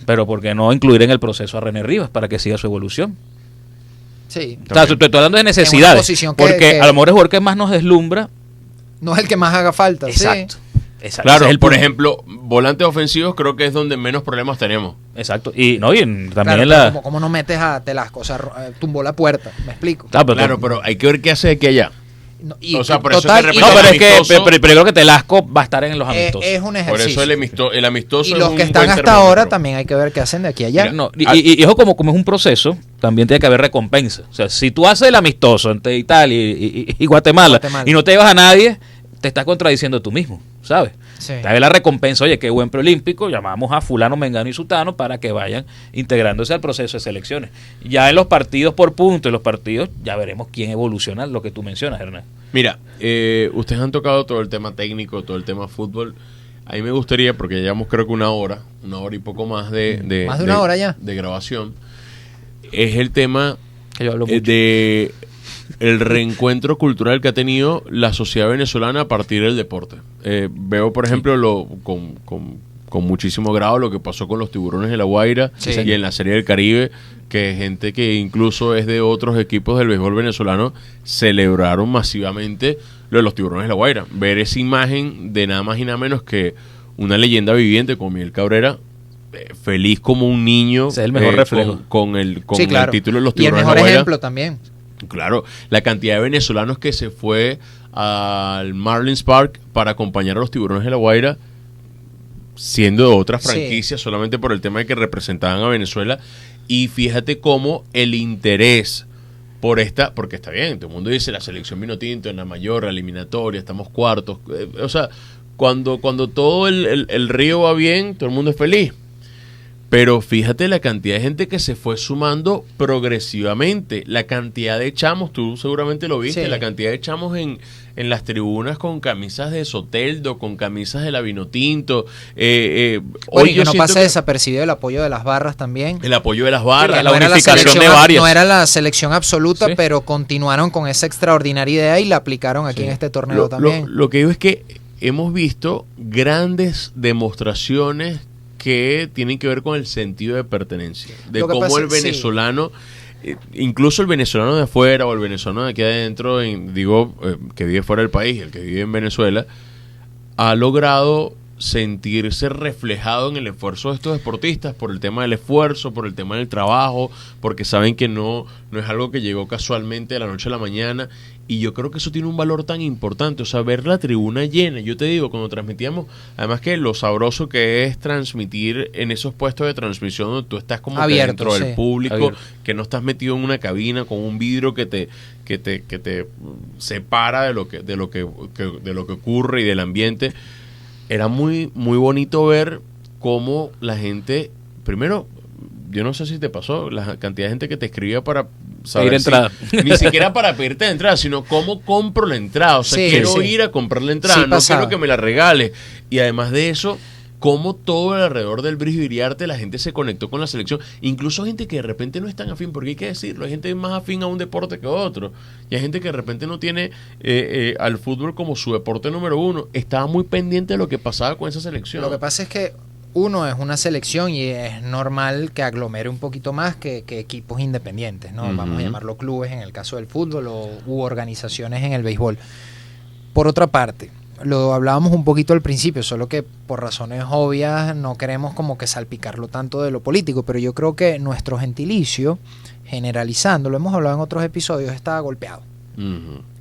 pero ¿por qué no incluir en el proceso a René Rivas para que siga su evolución? Sí. O sea, estoy hablando de necesidades. porque que- a lo mejor es el jugador que más nos deslumbra. No es el que más haga falta. sí. Exacto. Claro, es el por punto. ejemplo, volantes ofensivos creo que es donde menos problemas tenemos. Exacto. Y, no, y en- también Claro, en pero la. como, como no metes a Telasco, o sea, eh, tumbó la puerta, me explico. Ah, pero- Claro, pero hay que ver qué hace de aquí a allá. No, y O sea, por eso total, es que y No, pero es que amistoso- pero, pero creo que Telasco va a estar en los es, amistosos. es un Por ejercicio. eso el, amisto- el amistoso y es los un que están hasta termómetro. ahora también hay que ver qué hacen de aquí a allá. Mira, No, y, Al- y- y ojo, como, como es un proceso, también tiene que haber recompensa. O sea, si tú haces el amistoso entre Italia y, y- y Guatemala, Guatemala. y no te llevas a nadie, te estás contradiciendo tú mismo, ¿sabes? Sí. Te da la recompensa, oye, qué buen preolímpico, llamamos a fulano, mengano y sutano para que vayan integrándose al proceso de selecciones. Ya en los partidos por puntos, en los partidos, ya veremos quién evoluciona, lo que tú mencionas, Hernán. Mira, eh, ustedes han tocado todo el tema técnico, todo el tema fútbol. A mí me gustaría, porque ya llevamos creo que una hora, una hora y poco más de, de- Más de una hora ya. de grabación, es el tema Que yo hablo eh, mucho. de el reencuentro cultural que ha tenido la sociedad venezolana a partir del deporte. Eh, veo, por ejemplo, lo con, con- con muchísimo grado lo que pasó con los tiburones de la Guaira Sí. y en la Serie del Caribe, que gente que incluso es de otros equipos del béisbol venezolano celebraron masivamente lo de los tiburones de la Guaira. Ver esa imagen de nada más y nada menos que una leyenda viviente como Miguel Cabrera, eh, feliz como un niño Ese es el mejor eh, reflejo. con, con el, con Sí, claro. el título de los y el tiburones de mejor la ejemplo también. Claro, la cantidad de venezolanos que se fue al Marlins Park para acompañar a los tiburones de la Guaira, siendo de otra Sí. franquicia, solamente por el tema de que representaban a Venezuela. Y fíjate cómo el interés por esta, porque está bien, todo el mundo dice la selección vino tinto en la mayor, la eliminatoria, estamos cuartos. eh, o sea, cuando, cuando todo el, el- el río va bien, todo el mundo es feliz. Pero fíjate la cantidad de gente que se fue sumando progresivamente. La cantidad de chamos, tú seguramente lo viste, Sí. la cantidad de chamos en, en las tribunas con camisas de Soteldo, con camisas de la Vinotinto. Eh, eh, Bueno, hoy y yo que no que desapercibido el apoyo de las barras también. el apoyo de las Sí, barras. la no la unificación de varias. no era la selección absoluta, Sí. pero continuaron con esa extraordinaria idea y la aplicaron aquí en este torneo Lo, también. lo- lo que digo es que hemos visto grandes demostraciones que tienen que ver con el sentido de pertenencia. De cómo pasa- el venezolano, eh, incluso el venezolano de afuera o el venezolano de aquí adentro, en- digo, eh, que vive fuera del país, el que vive en Venezuela, ha logrado sentirse reflejado en el esfuerzo de estos deportistas por el tema del esfuerzo, por el tema del trabajo, porque saben que no, no es algo que llegó casualmente de la noche a la mañana. Y yo creo que eso tiene un valor tan importante, o sea, ver la tribuna llena. Yo te digo, cuando transmitíamos, además que lo sabroso que es transmitir en esos puestos de transmisión donde tú estás como que dentro del público, Abierto. que no estás metido en una cabina con un vidrio que te que te que te separa de lo que de lo que, que- de lo que ocurre y del ambiente era muy muy bonito ver cómo la gente primero yo no sé si te pasó la cantidad de gente que te escribía para saber Pedir si- entrada. ni siquiera para pedirte la entrada sino cómo compro la entrada o sea Sí, quiero sí. ir a comprar la entrada Sí, no pasaba. quiero que me la regales y además de eso cómo todo alrededor del Brillo Iriarte la gente se conectó con la selección. Incluso gente que de repente no es tan afín, porque hay que decirlo, hay gente más afín a un deporte que a otro. Y hay gente que de repente no tiene eh, eh, al fútbol como su deporte número uno. Estaba muy pendiente de lo que pasaba con esa selección. Lo que pasa es que uno es una selección y es normal que aglomere un poquito más que, que equipos independientes, ¿no? Vamos a llamarlo clubes en el caso del fútbol o, u organizaciones en el béisbol. Por otra parte, lo hablábamos un poquito al principio, solo que por razones obvias no queremos como que salpicarlo tanto de lo político, pero yo creo que nuestro gentilicio, generalizando, lo hemos hablado en otros episodios, está golpeado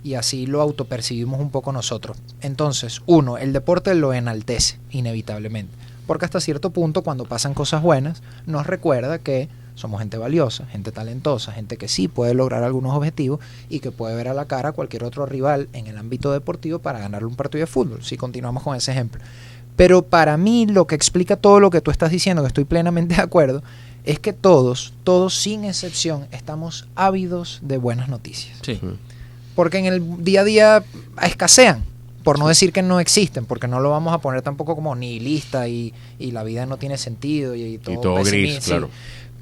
y así lo autopercibimos un poco nosotros. Entonces, uno, el deporte lo enaltece inevitablemente, porque hasta cierto punto cuando pasan cosas buenas nos recuerda que somos gente valiosa, gente talentosa, gente que sí puede lograr algunos objetivos y que puede ver a la cara a cualquier otro rival en el ámbito deportivo para ganarle un partido de fútbol, si continuamos con ese ejemplo. Pero para mí lo que explica todo lo que tú estás diciendo, que estoy plenamente de acuerdo, es que todos, todos sin excepción, estamos ávidos de buenas noticias Sí. porque en el día a día escasean, por no decir que no existen, porque no lo vamos a poner tampoco como nihilista y, y la vida no tiene sentido y, y todo, y todo gris, sí. claro.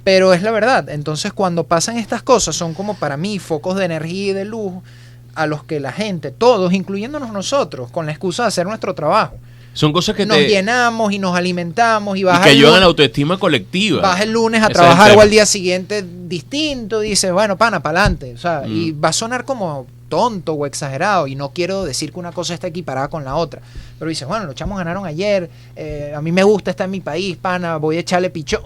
Pero es la verdad, entonces cuando pasan estas cosas son como para mí focos de energía y de luz a los que la gente, todos, incluyéndonos nosotros, con la excusa de hacer nuestro trabajo, Son cosas que nos te llenamos y nos alimentamos y y vas, que ayudan a la autoestima colectiva. vas el lunes a trabajar o al día siguiente distinto, dices, bueno, pana, para adelante. O sea, Mm. y va a sonar como tonto o exagerado y no quiero decir que una cosa está equiparada con la otra. Pero dices, bueno, los chamos ganaron ayer, eh, a mí me gusta estar en mi país, pana, voy a echarle pichón.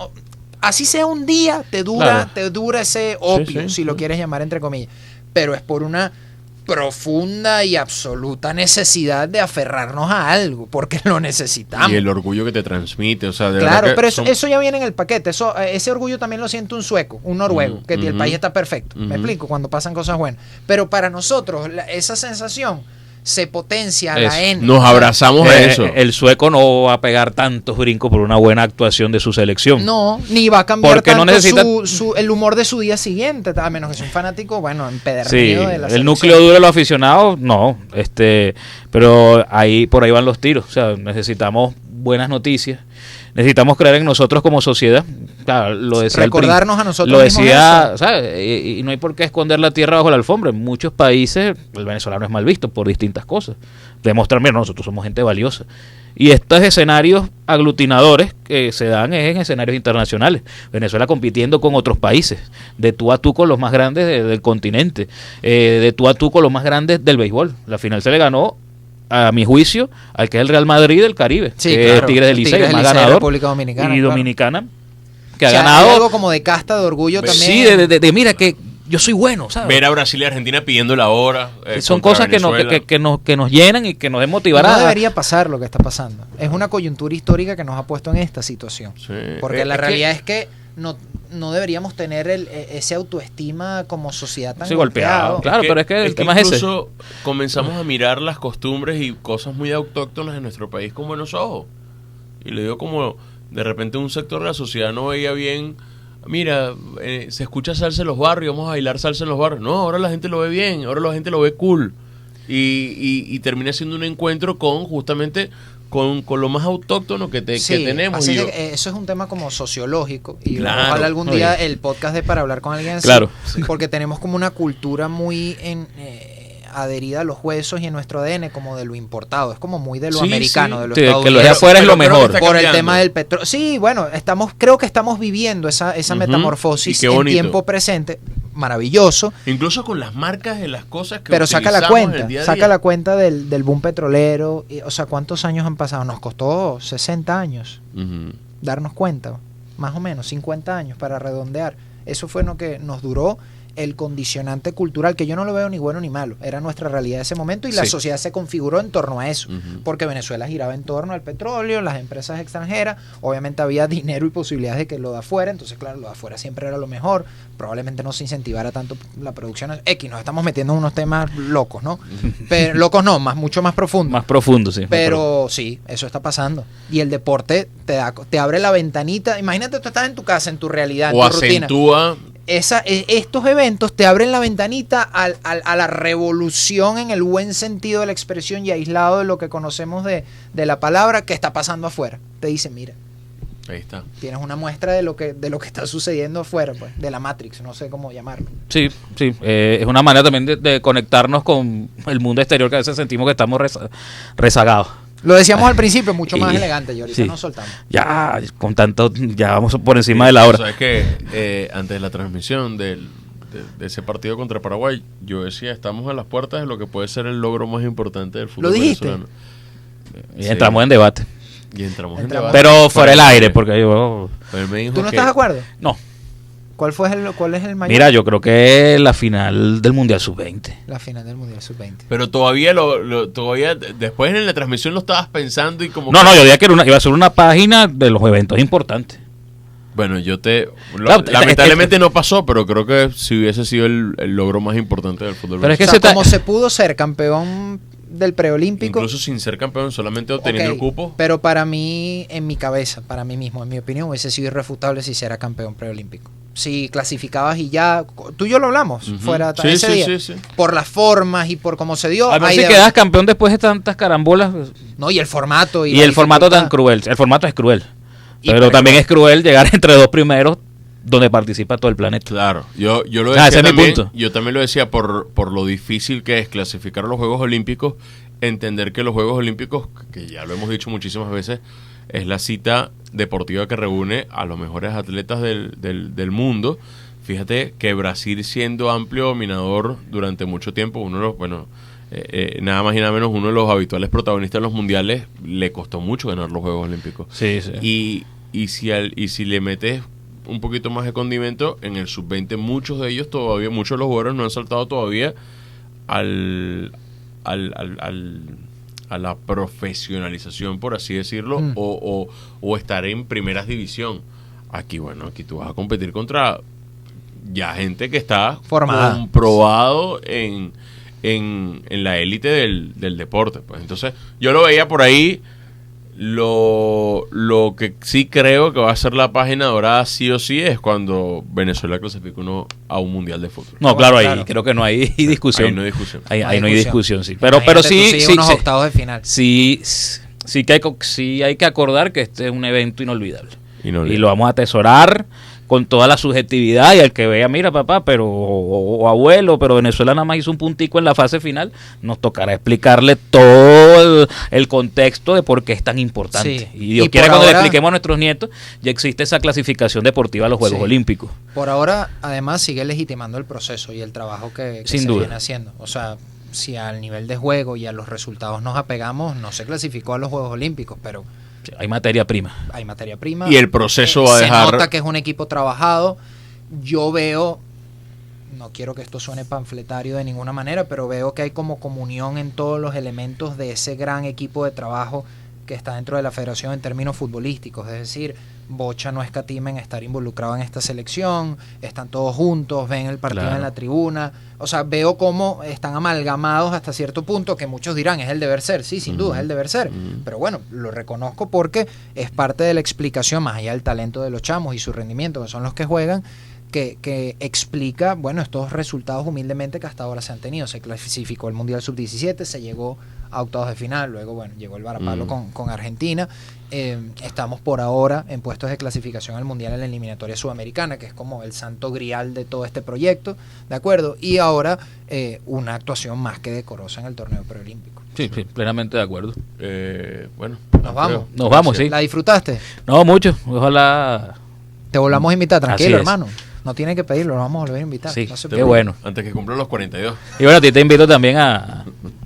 Así sea un día, te dura, Claro. te dura ese opio, sí, si lo quieres llamar entre comillas. Pero es por una profunda y absoluta necesidad de aferrarnos a algo, porque lo necesitamos. Y el orgullo que te transmite, o sea, de Claro, pero eso, son- eso ya viene en el paquete. Eso, eh, ese orgullo también lo siente un sueco, un noruego, Ujú, que el país está perfecto. Me explico, cuando pasan cosas buenas. Pero para nosotros, la- esa sensación se potencia la. N. nos abrazamos a Eh, eso. El sueco no va a pegar tantos brincos por una buena actuación de su selección. No, ni va a cambiar Porque no necesita- su, su- el humor de su día siguiente, a menos que sea un fanático, bueno, Sí, empedernido de la el selección. núcleo duro de los aficionados, no. Este, pero ahí por ahí van los tiros. O sea, necesitamos buenas noticias. Necesitamos creer en nosotros como sociedad. Claro, lo decía Recordarnos a nosotros Lo decía. ¿sabes? Y, y no hay por qué esconder la tierra bajo la alfombra. En muchos países el venezolano es mal visto por distintas cosas. Demostrar, mira, nosotros somos gente valiosa. Y estos escenarios aglutinadores que se dan es en escenarios internacionales. Venezuela compitiendo con otros países, de tú a tú con los más grandes de- del continente, eh, de tú a tú con los más grandes del béisbol. La final se le ganó, a mi juicio, al que es el Real Madrid del Caribe, Sí, que claro. es Tigres del el más ganador, República Dominicana, y claro. Dominicana, que O ha hay ganado. algo como de casta de orgullo también. Sí, de, de- de- de, mira que yo soy bueno, ¿sabes? Ver a Brasil y Argentina pidiendo la hora. eh, Son cosas que nos, que, Venezuela. que- que nos, que nos llenan y que nos motivar no debería pasar lo que está pasando. Es una coyuntura histórica que nos ha puesto en esta situación. Sí. Porque Eh, la es que- realidad es que no, no deberíamos tener el, e- ese autoestima como sociedad tan Sí, golpeado, claro. pero es que el tema es ese. incluso comenzamos a mirar las costumbres y cosas muy autóctonas en nuestro país con buenos ojos. Y le digo como de repente un sector de la sociedad no veía bien, mira, eh, se escucha salsa en los barrios, vamos a bailar salsa en los barrios. No, ahora la gente lo ve bien, ahora la gente lo ve cool. Y, y, y termina siendo un encuentro con justamente con, con lo más autóctono que, te- que tenemos. así Y yo- que, eh, eso es un tema como sociológico y Claro, ojalá algún día el podcast de para hablar con alguien así, Claro. porque tenemos como una cultura muy en, eh, adherida a los huesos y en nuestro ADN como de lo importado, es como muy de lo Sí, americano, sí. de lo Sí, que lo de afuera es lo mejor. por el tema del petróleo. Sí, bueno, estamos, creo que estamos viviendo esa, esa metamorfosis en tiempo presente, maravilloso, Incluso con las marcas de las cosas que pero saca la cuenta, el día a saca la cuenta del, del boom petrolero, y, o sea, ¿cuántos años han pasado? Nos costó 60 años darnos cuenta, más o menos 50 años para redondear. Eso fue lo que nos duró el condicionante cultural, que yo no lo veo ni bueno ni malo, era nuestra realidad de ese momento y la Sí. sociedad se configuró en torno a eso, porque Venezuela giraba en torno al petróleo, las empresas extranjeras, obviamente había dinero y posibilidades de que lo de afuera, entonces claro, lo de afuera siempre era lo mejor, probablemente no se incentivara tanto la producción X, nos estamos metiendo en unos temas locos, ¿no? Pero locos no, más mucho más profundos. Más profundo, sí. Pero sí, eso está pasando. Y el deporte te, da, te abre la ventanita. Imagínate, tú estás en tu casa, en tu realidad, en o tu rutina. Esa, e- estos eventos te abren la ventanita al- al- a la revolución en el buen sentido de la expresión y aislado de lo que conocemos de, de la palabra que está pasando afuera. Te dicen, mira, ahí está tienes una muestra de lo que, de lo que está sucediendo afuera, pues, de la Matrix, no sé cómo llamarlo. Sí, sí. eh, es una manera también de, de conectarnos con el mundo exterior que a veces sentimos que estamos reza- rezagados. Lo decíamos al principio, mucho más Y- elegante, y ahorita sí. nos soltamos. Ya, con tanto, ya vamos por encima de la hora. sabes que eh, antes de la transmisión del, de, de ese partido contra Paraguay yo decía estamos a las puertas de lo que puede ser el logro más importante del fútbol ¿Lo dijiste? venezolano Y Sí. entramos en debate. y entramos, Entramos. en debate Pero fuera del aire, porque yo... Pero me dijo ¿Tú no que- estás de acuerdo? No. ¿Cuál, fue el, ¿Cuál es el mayor? Mira, yo creo que la final del Mundial Sub-20. La final del Mundial Sub-20. pero todavía lo, lo- todavía después en la transmisión lo estabas pensando y como No, que- no, yo diría que era una- iba a ser una página de los eventos importantes. bueno yo te lo- Claro, te- lamentablemente no pasó pero creo que si hubiese sido el, el logro más importante del fútbol Pero es O que sea, se ta- como se pudo ser campeón del preolímpico. incluso sin ser campeón solamente obteniendo el cupo Pero para mí, en mi cabeza, para mí mismo, en mi opinión, hubiese sido irrefutable si se era campeón preolímpico. Si clasificabas y ya. Tú y yo lo hablamos Ujú. fuera Sí, ese sí, día. sí, sí. Por las formas y por cómo se dio. A ver si de- quedas campeón después de tantas carambolas. No, y el formato. Y, el formato tan cruel. El formato es cruel. Y pero también es cruel llegar entre dos primeros donde participa todo el planeta. Claro, yo, yo lo Ah, decía es mi también, punto. yo también lo decía por, por lo difícil que es clasificar a los Juegos Olímpicos, entender que los Juegos Olímpicos, que ya lo hemos dicho muchísimas veces, es la cita deportiva que reúne a los mejores atletas del, del, del mundo. Fíjate que Brasil siendo amplio dominador durante mucho tiempo, uno de los, bueno, eh, eh, nada más y nada menos uno de los habituales protagonistas de los mundiales, le costó mucho ganar los Juegos Olímpicos. Sí, sí. Y, y, si al- y si le metes un poquito más de condimento, en el sub-20 muchos de ellos todavía, muchos de los jugadores no han saltado todavía al, al, al- al- a la profesionalización, por así decirlo, Mm. o, o- o estar en primeras división. Aquí, bueno, aquí tú vas a competir contra ya gente que está Formada. comprobado en, en, en la élite del, del deporte. Pues entonces, yo lo veía por ahí. Lo, lo que sí creo que va a ser la página dorada sí o sí es cuando Venezuela clasifique uno a un mundial de fútbol. No, claro, ahí claro. creo que no hay discusión. Ahí no hay discusión. Ahí, No ahí hay no hay discusión. sí. Pero, pero sí, tú sigues sí, unos sí, octavos de final. sí, sí que hay, sí hay que acordar que este es un evento inolvidable. Y no y lo vamos a atesorar con toda la subjetividad y el que vea, mira papá, pero o, o abuelo, pero Venezuela nada más hizo un puntico en la fase final, nos tocará explicarle todo el, el contexto de por qué es tan importante. Sí. Y Dios Y quiera cuando le expliquemos a nuestros nietos, ya existe esa clasificación deportiva a los Juegos Sí. Olímpicos. Por ahora, además, sigue legitimando el proceso y el trabajo que, que Sin se duda. viene haciendo. O sea, si al nivel de juego y a los resultados nos apegamos, no se clasificó a los Juegos Olímpicos, pero Hay materia prima. hay materia prima. Y el proceso Eh, va a se dejar- nota que es un equipo trabajado. Yo veo, no quiero que esto suene panfletario de ninguna manera, pero veo que hay como comunión en todos los elementos de ese gran equipo de trabajo que está dentro de la federación en términos futbolísticos. Es decir, Bocha no escatima en estar involucrado en esta selección, están todos juntos, ven el partido Claro. en la tribuna. O sea, veo cómo están amalgamados hasta cierto punto, que muchos dirán es el deber ser. Sí, sin duda, es el deber ser. Pero bueno, lo reconozco porque es parte de la explicación, más allá del talento de los chamos y su rendimiento, que son los que juegan, que, que explica, bueno, estos resultados humildemente que hasta ahora se han tenido. Se clasificó el Mundial Sub-17, se llegó a octavos de final, luego, bueno, llegó el varapalo Mm. con, con Argentina. Eh, estamos por ahora en puestos de clasificación al Mundial en la eliminatoria sudamericana, que es como el santo grial de todo este proyecto, ¿de acuerdo? Y ahora eh, una actuación más que decorosa en el torneo preolímpico. Sí, sí, plenamente de acuerdo. Eh, bueno, Nos vamos. Nos vamos, sí. ¿La disfrutaste? No, mucho. Ojalá. Te volvamos a invitar, tranquilo, hermano. No tiene que pedirlo, lo vamos a volver a invitar. Sí, No qué bueno. Antes que cumpla los 42. Y bueno, a ti te invito también a.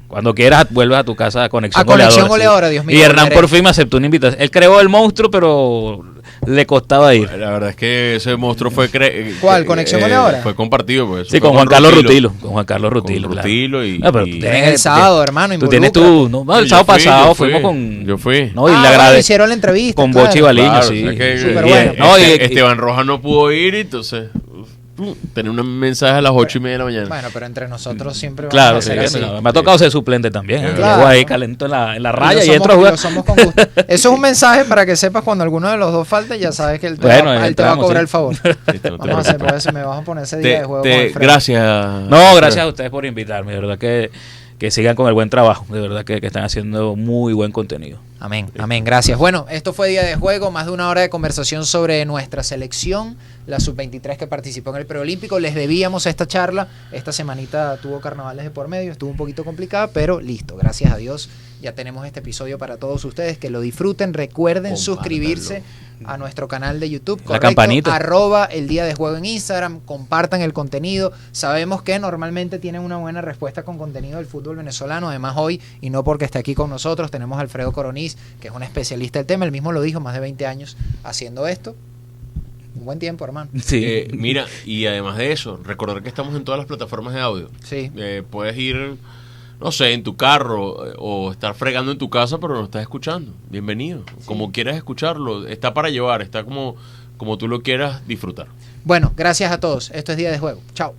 Cuando quieras, vuelves a tu casa a Conexión A Conexión sí. Goleadora, Dios mío, Y Hernán por fin me aceptó una invitación. Él creó el monstruo, pero le costaba ir. La verdad es que ese monstruo fue... cre- eh, ¿Cuál? ¿Conexión eh, Goleadora? Fue compartido, pues. Sí, Fue con Juan Carlos Rutilo. Con Juan Carlos Con Rutilo. claro. Rutilo y... Ah, pero y- tú Tienes el sábado, hermano, Tú tienes tu. involúcrate. No, el sábado fui, pasado yo fui, fuimos con. yo fui. No, y Ah, le agradezco. hicieron la entrevista. Con claro. Bochi Baliño, Claro, sí. o sea que- Súper Bien. bueno. No, y- Este- y- Esteban Rojas no pudo ir, entonces... uh, Tener un mensaje a las ocho y media de la mañana. Bueno, pero entre nosotros siempre vamos Claro, a sí, así. me ha tocado ser suplente también. ¿eh? Claro. Llego ahí calento en la, en la Y raya y somos- entro a y jugar. somos con gusto. Eso es un mensaje para que sepas cuando alguno de los dos falte, ya sabes que él te, Bueno, va, él te va a cobrar sí. el favor. Listo, Vamos a hacer por eso, me vas a poner ese día Te- de juego te- con gracias. No, gracias a ustedes por invitarme. De verdad que, que sigan con el buen trabajo. De verdad que, que están haciendo muy buen contenido. Amén, amén, gracias. Bueno, esto fue día de juego, más de una hora de conversación sobre nuestra selección, la sub-23 que participó en el preolímpico. Les debíamos esta charla, esta semanita tuvo carnavales de por medio, estuvo un poquito complicada, pero listo, gracias a Dios ya tenemos este episodio para todos ustedes, que lo disfruten, recuerden suscribirse a nuestro canal de YouTube, La campanita. arroba el día de juego en Instagram, compartan el contenido, sabemos que normalmente tienen una buena respuesta con contenido del fútbol venezolano, además hoy, y no porque esté aquí con nosotros, tenemos a Alfredo Coroniz, que es un especialista del tema, él mismo lo dijo, más de 20 años haciendo esto. Un buen tiempo, hermano. Sí. Eh, mira, y además de eso, recordar que estamos en todas las plataformas de audio. Sí. Eh, puedes ir, no sé, en tu carro eh, o estar fregando en tu casa, pero lo estás escuchando. Bienvenido. Como quieras escucharlo, está para llevar, está como, como tú lo quieras disfrutar. Bueno, gracias a todos. Esto es Día de Juego. Chao.